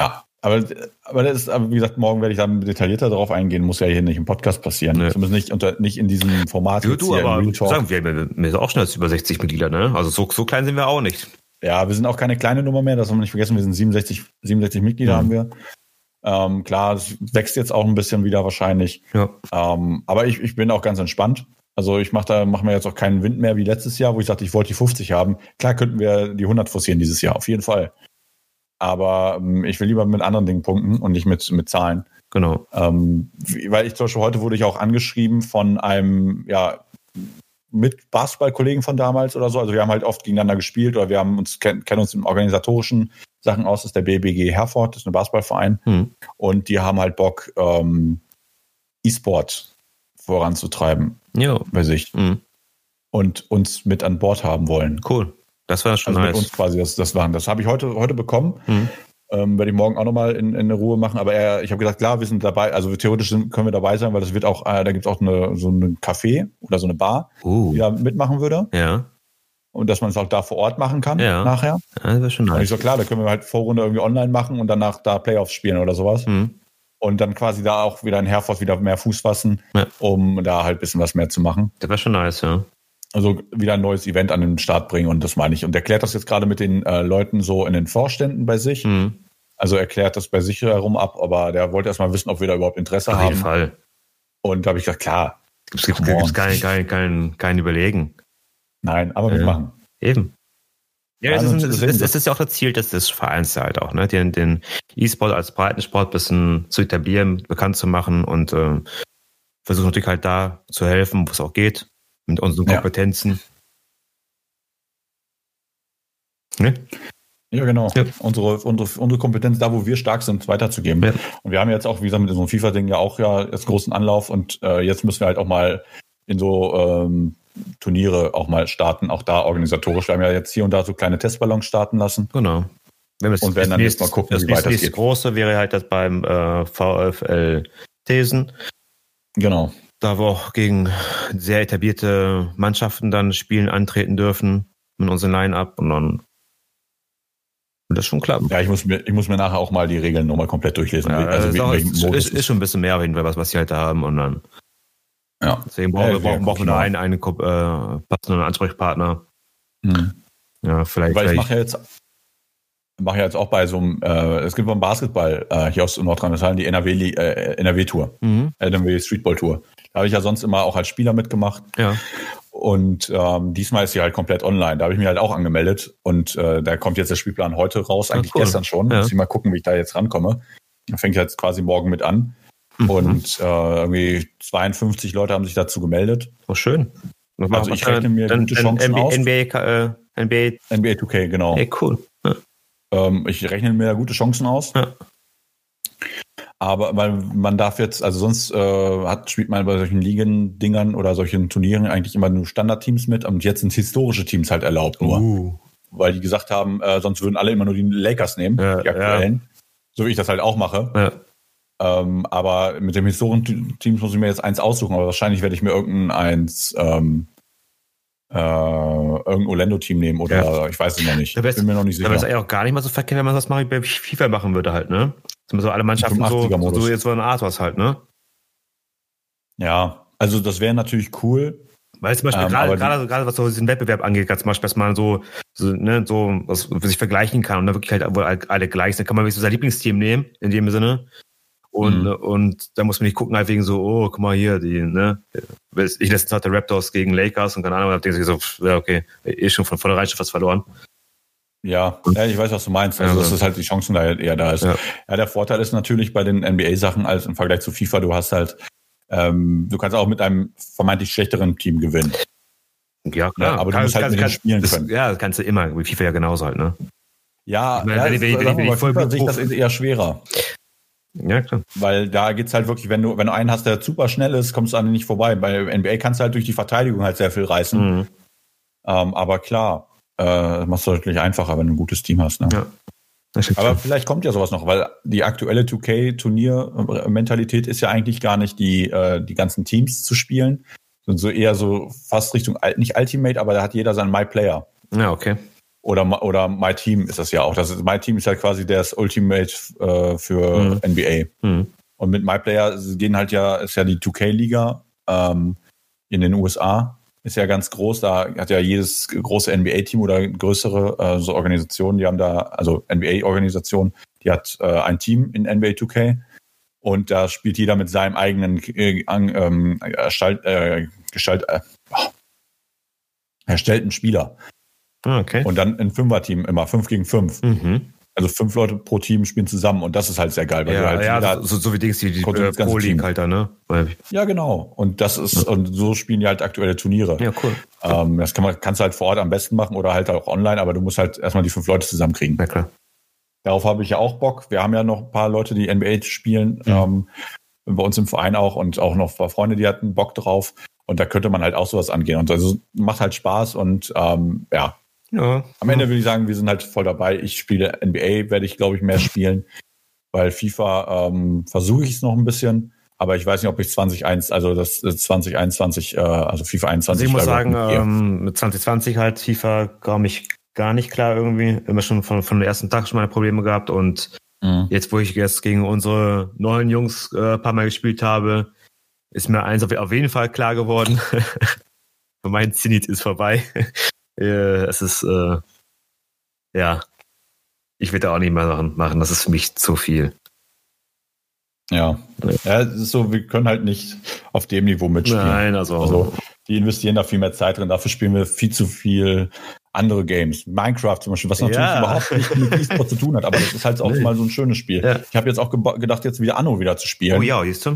Ja. Aber, aber das ist, aber wie gesagt, morgen werde ich dann detaillierter darauf eingehen, muss ja hier nicht im Podcast passieren. Nee. Zumindest nicht unter, nicht in diesem Format. Du, du aber sagen, wir, wir sind auch schon als über 60 Mitglieder, ne? Also so, so klein sind wir auch nicht. Ja, wir sind auch keine kleine Nummer mehr, das haben wir nicht vergessen, wir sind 67, 67 Mitglieder mhm. haben wir. Ähm, klar, es wächst jetzt auch ein bisschen wieder wahrscheinlich. Ja. Ähm, aber ich, ich bin auch ganz entspannt. Also ich mache da mach mir jetzt auch keinen Wind mehr wie letztes Jahr, wo ich sagte, ich wollte die 50 haben. Klar könnten wir die 100 forcieren dieses Jahr, auf jeden Fall. Aber ähm, ich will lieber mit anderen Dingen punkten und nicht mit, mit Zahlen. Genau. Ähm, weil ich zum Beispiel heute wurde ich auch angeschrieben von einem, ja, mit Basketballkollegen von damals oder so. Also wir haben halt oft gegeneinander gespielt oder wir haben uns kennen uns im organisatorischen Sachen aus, das ist der BBG Herford, das ist ein Basketballverein. Hm. Und die haben halt Bock, ähm, E-Sport voranzutreiben jo. bei sich. Hm. Und uns mit an Bord haben wollen. Cool. Das war schon also nice. mit uns quasi das, das waren. Das habe ich heute, heute bekommen. Hm. Ähm, werde ich morgen auch nochmal in, in Ruhe machen. Aber er, ich habe gesagt, klar, wir sind dabei, also theoretisch sind, können wir dabei sein, weil das wird auch, äh, da gibt es auch eine, so ein Café oder so eine Bar, uh. die da mitmachen würde. Ja und dass man es auch da vor Ort machen kann ja. nachher. Ja, das wäre schon nice. Und ich so, klar, da können wir halt Vorrunde irgendwie online machen und danach da Playoffs spielen oder sowas. Mhm. Und dann quasi da auch wieder in Herford wieder mehr Fuß fassen, ja. um da halt ein bisschen was mehr zu machen. Das wäre schon nice, ja. Also wieder ein neues Event an den Start bringen und das meine ich. Und erklärt das jetzt gerade mit den äh, Leuten so in den Vorständen bei sich. Mhm. Also erklärt das bei sich herum ab, aber der wollte erstmal wissen, ob wir da überhaupt Interesse Auf haben. Auf jeden Fall. Und da habe ich gesagt, klar. Es gibt, kein, kein, kein Überlegen. Nein, aber wir machen. Eben. Ja, es ist, es, ist, es ist ja auch das Ziel des, des Vereins halt auch, ne? Den, den E-Sport als Breitensport ein bisschen zu etablieren, bekannt zu machen und äh, versuchen natürlich halt da zu helfen, wo es auch geht, mit unseren Kompetenzen. Ja. Ne? Ja, genau. Ja. Unsere, unsere, unsere Kompetenz, da wo wir stark sind, weiterzugeben. Ja. Und wir haben jetzt auch, wie gesagt, mit einem FIFA-Ding ja auch ja jetzt großen Anlauf und äh, jetzt müssen wir halt auch mal in so ähm, Turniere auch mal starten, auch da organisatorisch. Wir haben ja jetzt hier und da so kleine Testballons starten lassen. Genau. Wenn und werden dann jetzt mal gucken, das wie weit das geht. Das große wäre halt das beim äh, VfL Thesen. Genau. Da wir auch gegen sehr etablierte Mannschaften dann spielen antreten dürfen mit unserem Line-Up und dann Und das schon klar. Ja, ich muss mir, ich muss mir nachher auch mal die Regeln nochmal komplett durchlesen. Ja, also ist, ist, ist, ist schon ein bisschen mehr auf jeden Fall, was, was sie halt da haben. Und dann, ja. deswegen brauchen, Ja, wir, brauchen, brauchen wir genau. da einen, einen Ko- äh, passenden Ansprechpartner. Hm. Ja, vielleicht. Weil ich mache ja jetzt, mache ja jetzt auch bei so einem, äh, es gibt beim Basketball äh, hier aus Nordrhein-Westfalen die NRW, äh, NRW-Tour, mhm. NRW Streetball-Tour. Da habe ich ja sonst immer auch als Spieler mitgemacht. Ja. Und ähm, diesmal ist sie halt komplett online. Da habe ich mich halt auch angemeldet. Und äh, da kommt jetzt der Spielplan heute raus, eigentlich cool. gestern schon. Ja. Muss ich mal gucken, wie ich da jetzt rankomme. Da fängt jetzt quasi morgen mit an. Mhm. Und äh, irgendwie 52 Leute haben sich dazu gemeldet. Oh, schön. Was Also ich rechne mir dann, gute dann Chancen NBA, aus. NBA, äh, NBA, NBA 2K, genau. ey, cool. Ja. Ähm, ich rechne mir gute Chancen aus. Ja. Aber weil man darf jetzt, also sonst äh, hat, spielt man bei solchen Ligen-Dingern oder solchen Turnieren eigentlich immer nur Standardteams mit und jetzt sind historische Teams halt erlaubt nur. Uh. Weil die gesagt haben, äh, sonst würden alle immer nur die Lakers nehmen, Ja, die aktuellen. So wie ich das halt auch mache. Ja. Ähm, aber mit dem historischen Teams muss ich mir jetzt eins aussuchen, aber wahrscheinlich werde ich mir irgendein eins ähm, äh, irgendein Orlando-Team nehmen oder ich weiß es noch nicht. Da Bin mir noch nicht Da wäre es sicher. eigentlich auch gar nicht mal so verkehrt, wenn man das mal bei FIFA machen würde halt, ne? Man so alle Mannschaften so, 85er-Modus. so jetzt so eine Art was halt, ne? Ja, also das wäre natürlich cool. Weil zum Beispiel Ähm, gerade, gerade, gerade was so diesen Wettbewerb angeht, zum Beispiel, dass man so, so, ne, so, was sich vergleichen kann und dann wirklich halt alle gleich sind, kann man wirklich so sein Lieblingsteam nehmen, in dem Sinne. Und, Mhm. und da muss man nicht gucken, halt wegen so, oh, guck mal hier, die, ne, ich letztens hatte Raptors gegen Lakers und keine Ahnung, da denke ich so, pff, ja, okay, eh schon von vornherein schon fast verloren. Ja, ja, ich weiß, was du meinst. Also, Ja, dass es halt die Chancen da eher da ist. Ja. Ja. der Vorteil ist natürlich bei den NBA-Sachen als im Vergleich zu FIFA, du hast halt, ähm, du kannst auch mit einem vermeintlich schlechteren Team gewinnen. Ja, klar. aber du musst halt mit denen spielen das, können. Ja, das kannst du immer, wie FIFA ja genauso halt, ne? Ja, Ich meine, ja wenn das, ich- wenn ich- wenn ich voll FIFA sehe ich das Profi- eher schwerer. Ja, klar. Weil da geht's halt wirklich, wenn du, wenn du einen hast, der super schnell ist, kommst du an den nicht vorbei. Bei NBA kannst du halt durch die Verteidigung halt sehr viel reißen. Mhm. Ähm, aber klar, äh, machst du natürlich einfacher, wenn du ein gutes Team hast. Ne? Ja. Aber vielleicht kommt ja sowas noch, weil die aktuelle 2K-Turnier-Mentalität ist ja eigentlich gar nicht, die, äh, die ganzen Teams zu spielen, sondern so eher so fast Richtung, nicht Ultimate, aber da hat jeder seinen My Player. Ja, okay. Oder, oder My Team ist das ja auch. Das ist, My Team ist ja quasi das Ultimate äh, für NBA. Mhm. Und mit My Player gehen halt ja, ist ja die 2K-Liga ähm, in den USA. Ist ja ganz groß, da hat ja jedes große NBA-Team oder größere äh, so Organisationen, die haben da, also NBA-Organisation, die hat äh, ein Team in NBA 2K und da spielt jeder mit seinem eigenen äh, ähm, erstalt, äh, Gestalt, äh, oh, erstellten Spieler. Ah, okay. Und dann ein Fünfer-Team immer, fünf gegen fünf. Mhm. Also fünf Leute pro Team spielen zusammen und das ist halt sehr geil, weil du Ja, halt ja jeder- so, so wie Dings, die, die äh, Pro League halt da, ne? Ja, genau. Und das ist, und so spielen die halt aktuelle Turniere. Ja, cool. Ähm, das kann man, kannst du halt vor Ort am besten machen oder halt auch online, aber du musst halt erstmal die fünf Leute zusammenkriegen. Na klar. Darauf habe ich ja auch Bock. Wir haben ja noch ein paar Leute, die NBA spielen, ähm, bei uns im Verein auch und auch noch ein paar Freunde, die hatten Bock drauf. Und da könnte man halt auch sowas angehen. Und also macht halt Spaß und ähm, ja, Ja. am Ende würde ich sagen, wir sind halt voll dabei. Ich spiele NBA, werde ich, glaube ich, mehr spielen, weil FIFA ähm, versuche ich es noch ein bisschen, aber ich weiß nicht, ob ich 2021, also das äh, 2021, äh, also FIFA 21. Also ich muss sagen, ähm, mit 2020 halt FIFA kam ich gar nicht klar irgendwie. Immer schon von, von dem ersten Tag schon meine Probleme gehabt und Mhm. jetzt, wo ich jetzt gegen unsere neuen Jungs äh, ein paar Mal gespielt habe, ist mir eins auf, auf jeden Fall klar geworden. [LAUGHS] mein Zenit ist vorbei. Äh, es ist, äh, ja, ich will da auch nicht mehr machen. Das ist für mich zu viel. Ja. ja, es ist so, wir können halt nicht auf dem Niveau mitspielen. Nein, also, Also die investieren da viel mehr Zeit drin. Dafür spielen wir viel zu viel andere Games. Minecraft zum Beispiel, was natürlich Ja. überhaupt nicht mit E-Sport zu tun hat, aber das ist halt auch Nee. mal so ein schönes Spiel. Ja. Ich habe jetzt auch gedacht, jetzt wieder Anno wieder zu spielen. oh ja, siehst du?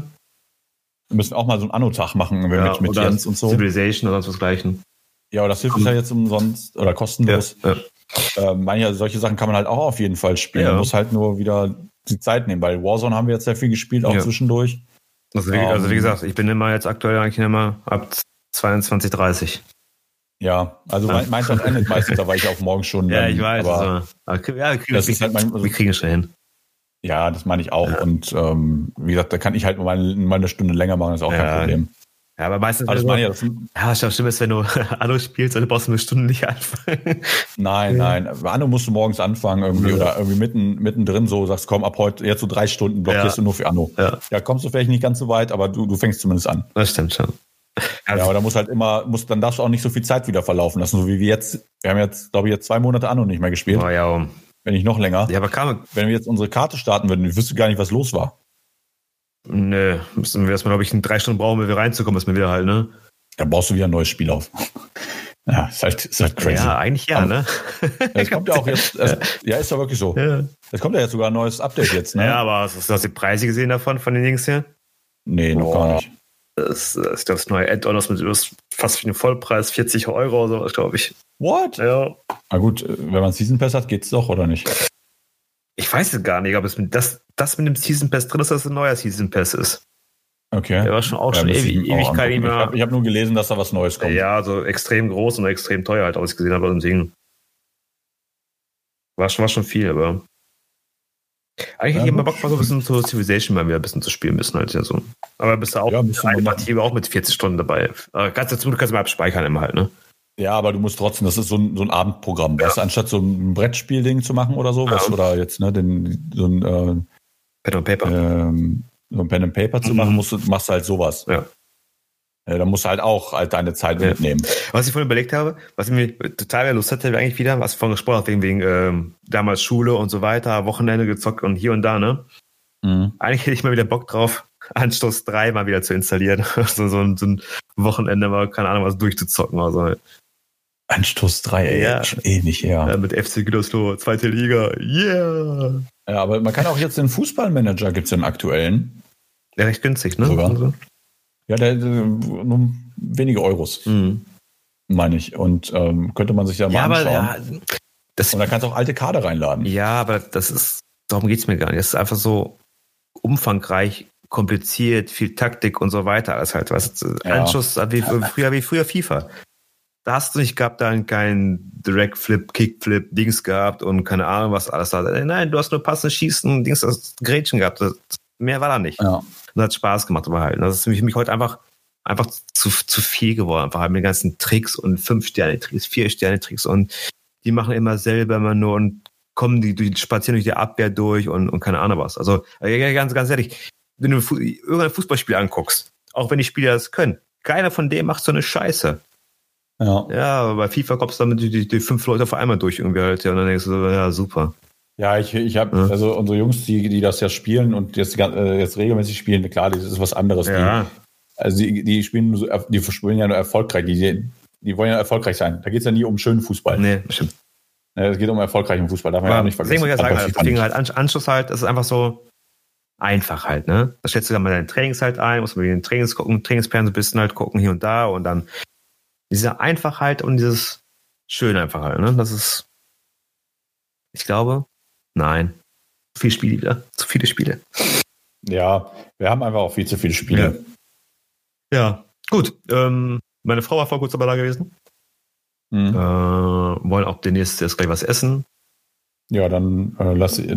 Wir müssen auch mal so einen Anno-Tag machen Ja, mit, mit Jens und so. Civilization oder sonst was gleichen. Ja, aber das hilft ja jetzt umsonst oder kostenlos. ja. Ähm, manche, solche Sachen kann man halt auch auf jeden Fall spielen. Ja. Man muss halt nur wieder die Zeit nehmen. Bei Warzone haben wir jetzt sehr viel gespielt, auch Ja. zwischendurch. Also wie, also wie Ähm, gesagt, ich bin immer jetzt aktuell eigentlich immer ab 22, 30. Ja, also mein, mein Tag endet meistens, da war ich auch morgen schon. Ja, dann, ich weiß. Aber, Also, ja, wir kriegen, Das ist halt mein- wir kriegen es schon hin. Ja, das meine ich auch. Und ähm, wie gesagt, da kann ich halt mal, mal eine Stunde länger machen, ist auch Ja. kein Problem. Ja, aber meistens. Das wenn meine du, ich, ja, ja, das, schlimm ist, wenn du [LAUGHS] Anno spielst, dann brauchst du eine Stunde nicht anfangen. nein, nein. Anno musst du morgens anfangen irgendwie Ja. oder irgendwie mitten, mittendrin so sagst, komm, ab heute jetzt so drei Stunden blockierst Ja. du nur für Anno. Ja. Ja, kommst du vielleicht nicht ganz so weit, aber du, du fängst zumindest an. Das stimmt schon. Ja, aber da muss halt immer, muss, dann darfst du auch nicht so viel Zeit wieder verlaufen lassen, so wie wir jetzt. Wir haben jetzt, glaube ich, jetzt zwei Monate Anno nicht mehr gespielt, Oh, ja, um. wenn nicht noch länger. ja, aber kam, Wenn wir jetzt unsere Karte starten würden, ich wüsste gar nicht, was los war. Nö, müssen wir erstmal, glaube ich, in drei Stunden brauchen, um wieder reinzukommen, ist mir wieder halt, ne? Dann baust du wieder ein neues Spiel auf. [LAUGHS] Ja, ist halt, ist halt crazy. Ja, eigentlich ja, Aber- ne? [LAUGHS] Es kommt ja auch jetzt, es, [LAUGHS] ja, ist ja wirklich so. Ja. Es kommt ja jetzt sogar ein neues Update jetzt, ne? Ja, aber hast du hast du die Preise gesehen davon, von den Dings hier? Nee, noch gar Boah. nicht. Das ist das neue Add-on, das mit das fast wie ein Vollpreis, 40 Euro oder sowas, glaube ich. What? Ja. Na gut, wenn man Season Pass hat, geht's doch, oder nicht? Ich weiß es gar nicht, ob es das, das mit dem Season Pass drin ist, dass es ein neuer Season Pass ist. Okay. Der war schon auch Ja, schon ewig, Ewigkeit nicht angucken. Ich mehr. habe hab nur gelesen, dass da was Neues kommt. Ja, so extrem groß und extrem teuer halt, was ich gesehen habe Ding. War schon, war schon viel, aber. Eigentlich hätte ich immer Bock, mal so ein bisschen zu Civilization mal wieder ein bisschen zu spielen müssen, halt ja so. Aber bist du auch Ja, eine. Partie auch mit 40 Stunden dabei. Äh, Kannst du kannst mal abspeichern immer halt, ne? Ja, aber du musst trotzdem, das ist so ein, so ein Abendprogramm. Weißt du, anstatt so ein Brettspielding zu machen oder so, was, Ja. oder jetzt, ne, den, so ein, äh, Pen and Paper. ähm, so ein Pen and Paper zu Mhm. machen, musst du, machst du halt sowas. Ja. Ja, da musst du halt auch halt deine Zeit Ja. mitnehmen. Was ich vorhin überlegt habe, was ich mir total mehr Lust hatte, eigentlich wieder, was ich vorhin gesprochen habe, wegen, wegen ähm, damals Schule und so weiter, Wochenende gezockt und hier und da, ne? Mhm. Eigentlich hätte ich mal wieder Bock drauf, Anstoß 3 mal wieder zu installieren. [LAUGHS] so, so, ein, so ein Wochenende mal, keine Ahnung, was durchzuzocken oder so. Anstoß 3, ey, Ja. schon ewig her. Ja, mit FC Gütersloh, zweite Liga, yeah! Ja, aber man kann auch jetzt den Fußballmanager, gibt's den aktuellen. Ja, recht günstig, ne? Sogar. Also, Ja, der, der nur wenige Euros, mhm. meine ich. Und ähm, könnte man sich da mal Ja, aber anschauen. ja, das, Und da kannst du auch alte Kader reinladen. ja, aber das ist, darum geht's mir gar nicht. Das ist einfach so umfangreich, kompliziert, viel Taktik und so weiter. Alles halt, was Ja. Anschuss wie früher, wie früher FIFA. Da hast du nicht gehabt, dann kein Direct Flip, Kickflip, Dings gehabt und keine Ahnung, was alles da. Nein, du hast nur passend schießen, Dings, das Grätschen gehabt. Das, mehr war da nicht. Ja. Und hat Spaß gemacht, aber halt. Das ist für mich, mich heute einfach, einfach zu, zu viel geworden. Einfach halt mit den ganzen Tricks und Fünf-Sterne-Tricks, Vier-Sterne-Tricks und die machen immer selber immer nur und kommen die, die spazieren durch die Abwehr durch und, und keine Ahnung was. Also, äh, ganz, ganz ehrlich, wenn du irgendein Fußballspiel anguckst, auch wenn die Spieler das können, keiner von denen macht so eine Scheiße. Ja. Ja, aber bei FIFA kommst du damit die, die, die fünf Leute auf einmal durch irgendwie halt, ja, und dann denkst du so, ja, super. Ja, ich, ich habe, Ja. also unsere Jungs, die, die das ja spielen und jetzt, äh, jetzt regelmäßig spielen, klar, das ist was anderes. Ja. Die, also die, die spielen so, die spielen ja nur erfolgreich, die, die wollen ja erfolgreich sein. Da geht's ja nie um schönen Fußball. Nee, stimmt. Ne, Es geht um erfolgreichen Fußball, darf man ja auch Aber nicht deswegen vergessen. muss ich ja sagen, also deswegen halt Ansch- Anschluss halt, das ist einfach so einfach halt, ne? Da stellst du dann mal deine Trainings halt ein, musst mal den Trainings gucken, Trainingsplan so ein bisschen halt gucken, hier und da und dann diese Einfachheit und dieses Schön einfach halt, ne? Das ist, ich glaube, nein. Zu viele Spiele wieder. [LAUGHS] Zu viele Spiele. Ja, wir haben einfach auch viel zu viele Spiele. Ja. Gut, ähm, meine Frau war vor kurzem mal da gewesen. Mhm. Äh, wollen auch demnächst jetzt gleich was essen. Ja, dann äh, lass äh,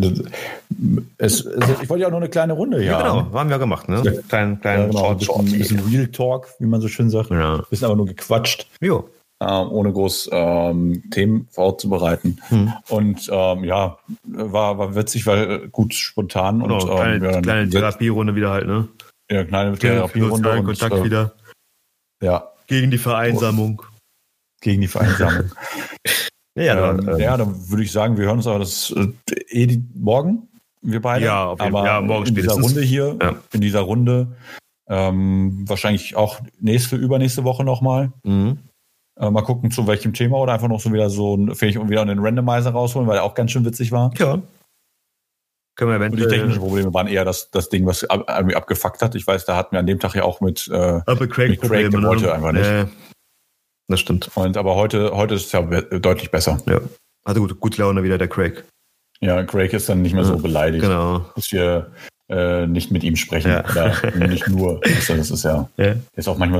es, es, ich wollte ja auch noch eine kleine Runde hier Ja, genau, haben. wir gemacht, ne? Ja. Kleinen, Ja, kleinen genau, ein Short, bisschen, Short. ein bisschen Real Talk, wie man so schön sagt. Ja. bisschen aber nur gequatscht. Jo. ähm, ohne groß ähm, Themen vorzubereiten. Hm. Und ähm, ja, war, war witzig, weil äh, gut spontan und Genau, kleine, ähm, ja, kleine Therapierunde wieder halt, ne? ja, kleine Therapierunde und Kontakt äh, wieder. ja, Gegen die Vereinsamung. gegen die Vereinsamung. [LAUGHS] Ja, ähm, dann, ja, dann würde ich sagen, wir hören uns aber das äh, eh die, morgen, wir beide. Ja, auf jeden aber Fall. Ja, morgen in dieser. Runde hier, Ja. in dieser Runde, ähm, wahrscheinlich auch nächste, übernächste Woche nochmal. mhm. Äh, mal gucken, zu welchem Thema oder einfach noch so wieder so ein, vielleicht wieder einen Randomizer rausholen, weil er auch ganz schön witzig war. Ja. Können wir Und die eventuell. technischen Probleme waren eher das, das Ding, was ab, irgendwie abgefuckt hat. Ich weiß, da hatten wir an dem Tag ja auch mit, äh, Apple Craig mit Craig, der wollte einfach nicht. Nee. Das stimmt. und aber heute, heute ist es ja be- deutlich besser. Ja. Hatte gut, gut Laune wieder, der Craig. Ja, Craig ist dann nicht mehr so Ja, beleidigt, Genau. dass wir äh, nicht mit ihm sprechen. Ja. Oder nicht nur. Also das ist ja, [LAUGHS] Ja. ist auch manchmal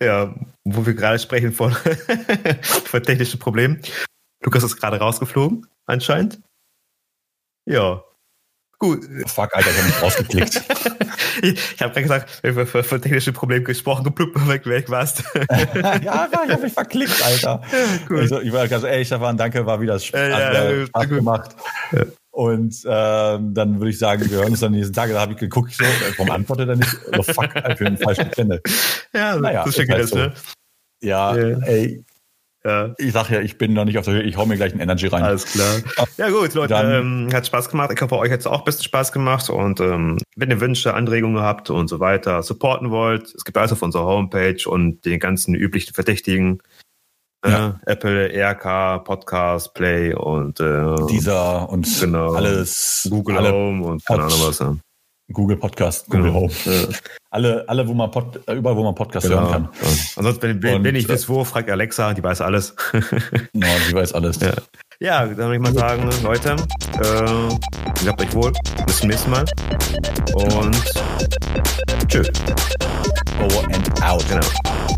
ja, wo wir gerade sprechen von, [LAUGHS] von technischen Problemen. Lukas ist gerade rausgeflogen, anscheinend. Ja. Gut. Fuck, Alter, ich habe mich rausgeklickt. [LAUGHS] ich habe gerade gesagt, wir haben von technischen Problemen gesprochen, du blub, weg, weg warst. [LAUGHS] ja, ich habe mich verklickt, Alter. Ja, also, ich war ganz ehrlich, Stefan, danke, war wieder Spaß, ja, ja, Spaß gemacht. Und ähm, dann würde ich sagen, wir hören uns dann nächsten Tag. Da habe ich geguckt, so, warum antwortet er nicht? Oh, fuck, für den falschen Channel. Ja, naja, das ist halt so. ne? Ja, ey, ja. Ich sag ja, ich bin noch nicht auf der Höhe, ich hau mir gleich ein Energy rein. Alles klar. Ja gut, Leute, ähm, hat Spaß gemacht. Ich hoffe, euch hat es auch ein bisschen Spaß gemacht. Und ähm, wenn ihr Wünsche, Anregungen habt und so weiter, supporten wollt, es gibt alles auf unserer Homepage und den ganzen üblichen Verdächtigen. Äh, ja. Äh, Apple, ERK, Podcast, Play und äh, dieser und genau, alles. Google alle Home und keine Ahnung was. Ja. Google Podcast, Google genau. Home. Alle, alle, wo man Pod, überall, wo man Podcast genau. hören kann. Ja. Ansonsten, wenn, wenn, wenn ich wisst wo, fragt Alexa, die weiß alles. [LAUGHS] no, die weiß alles. Ja, ja dann würde ich mal sagen, Leute, äh, habt euch wohl. Bis zum nächsten Mal. Und tschüss. Over and out. Genau.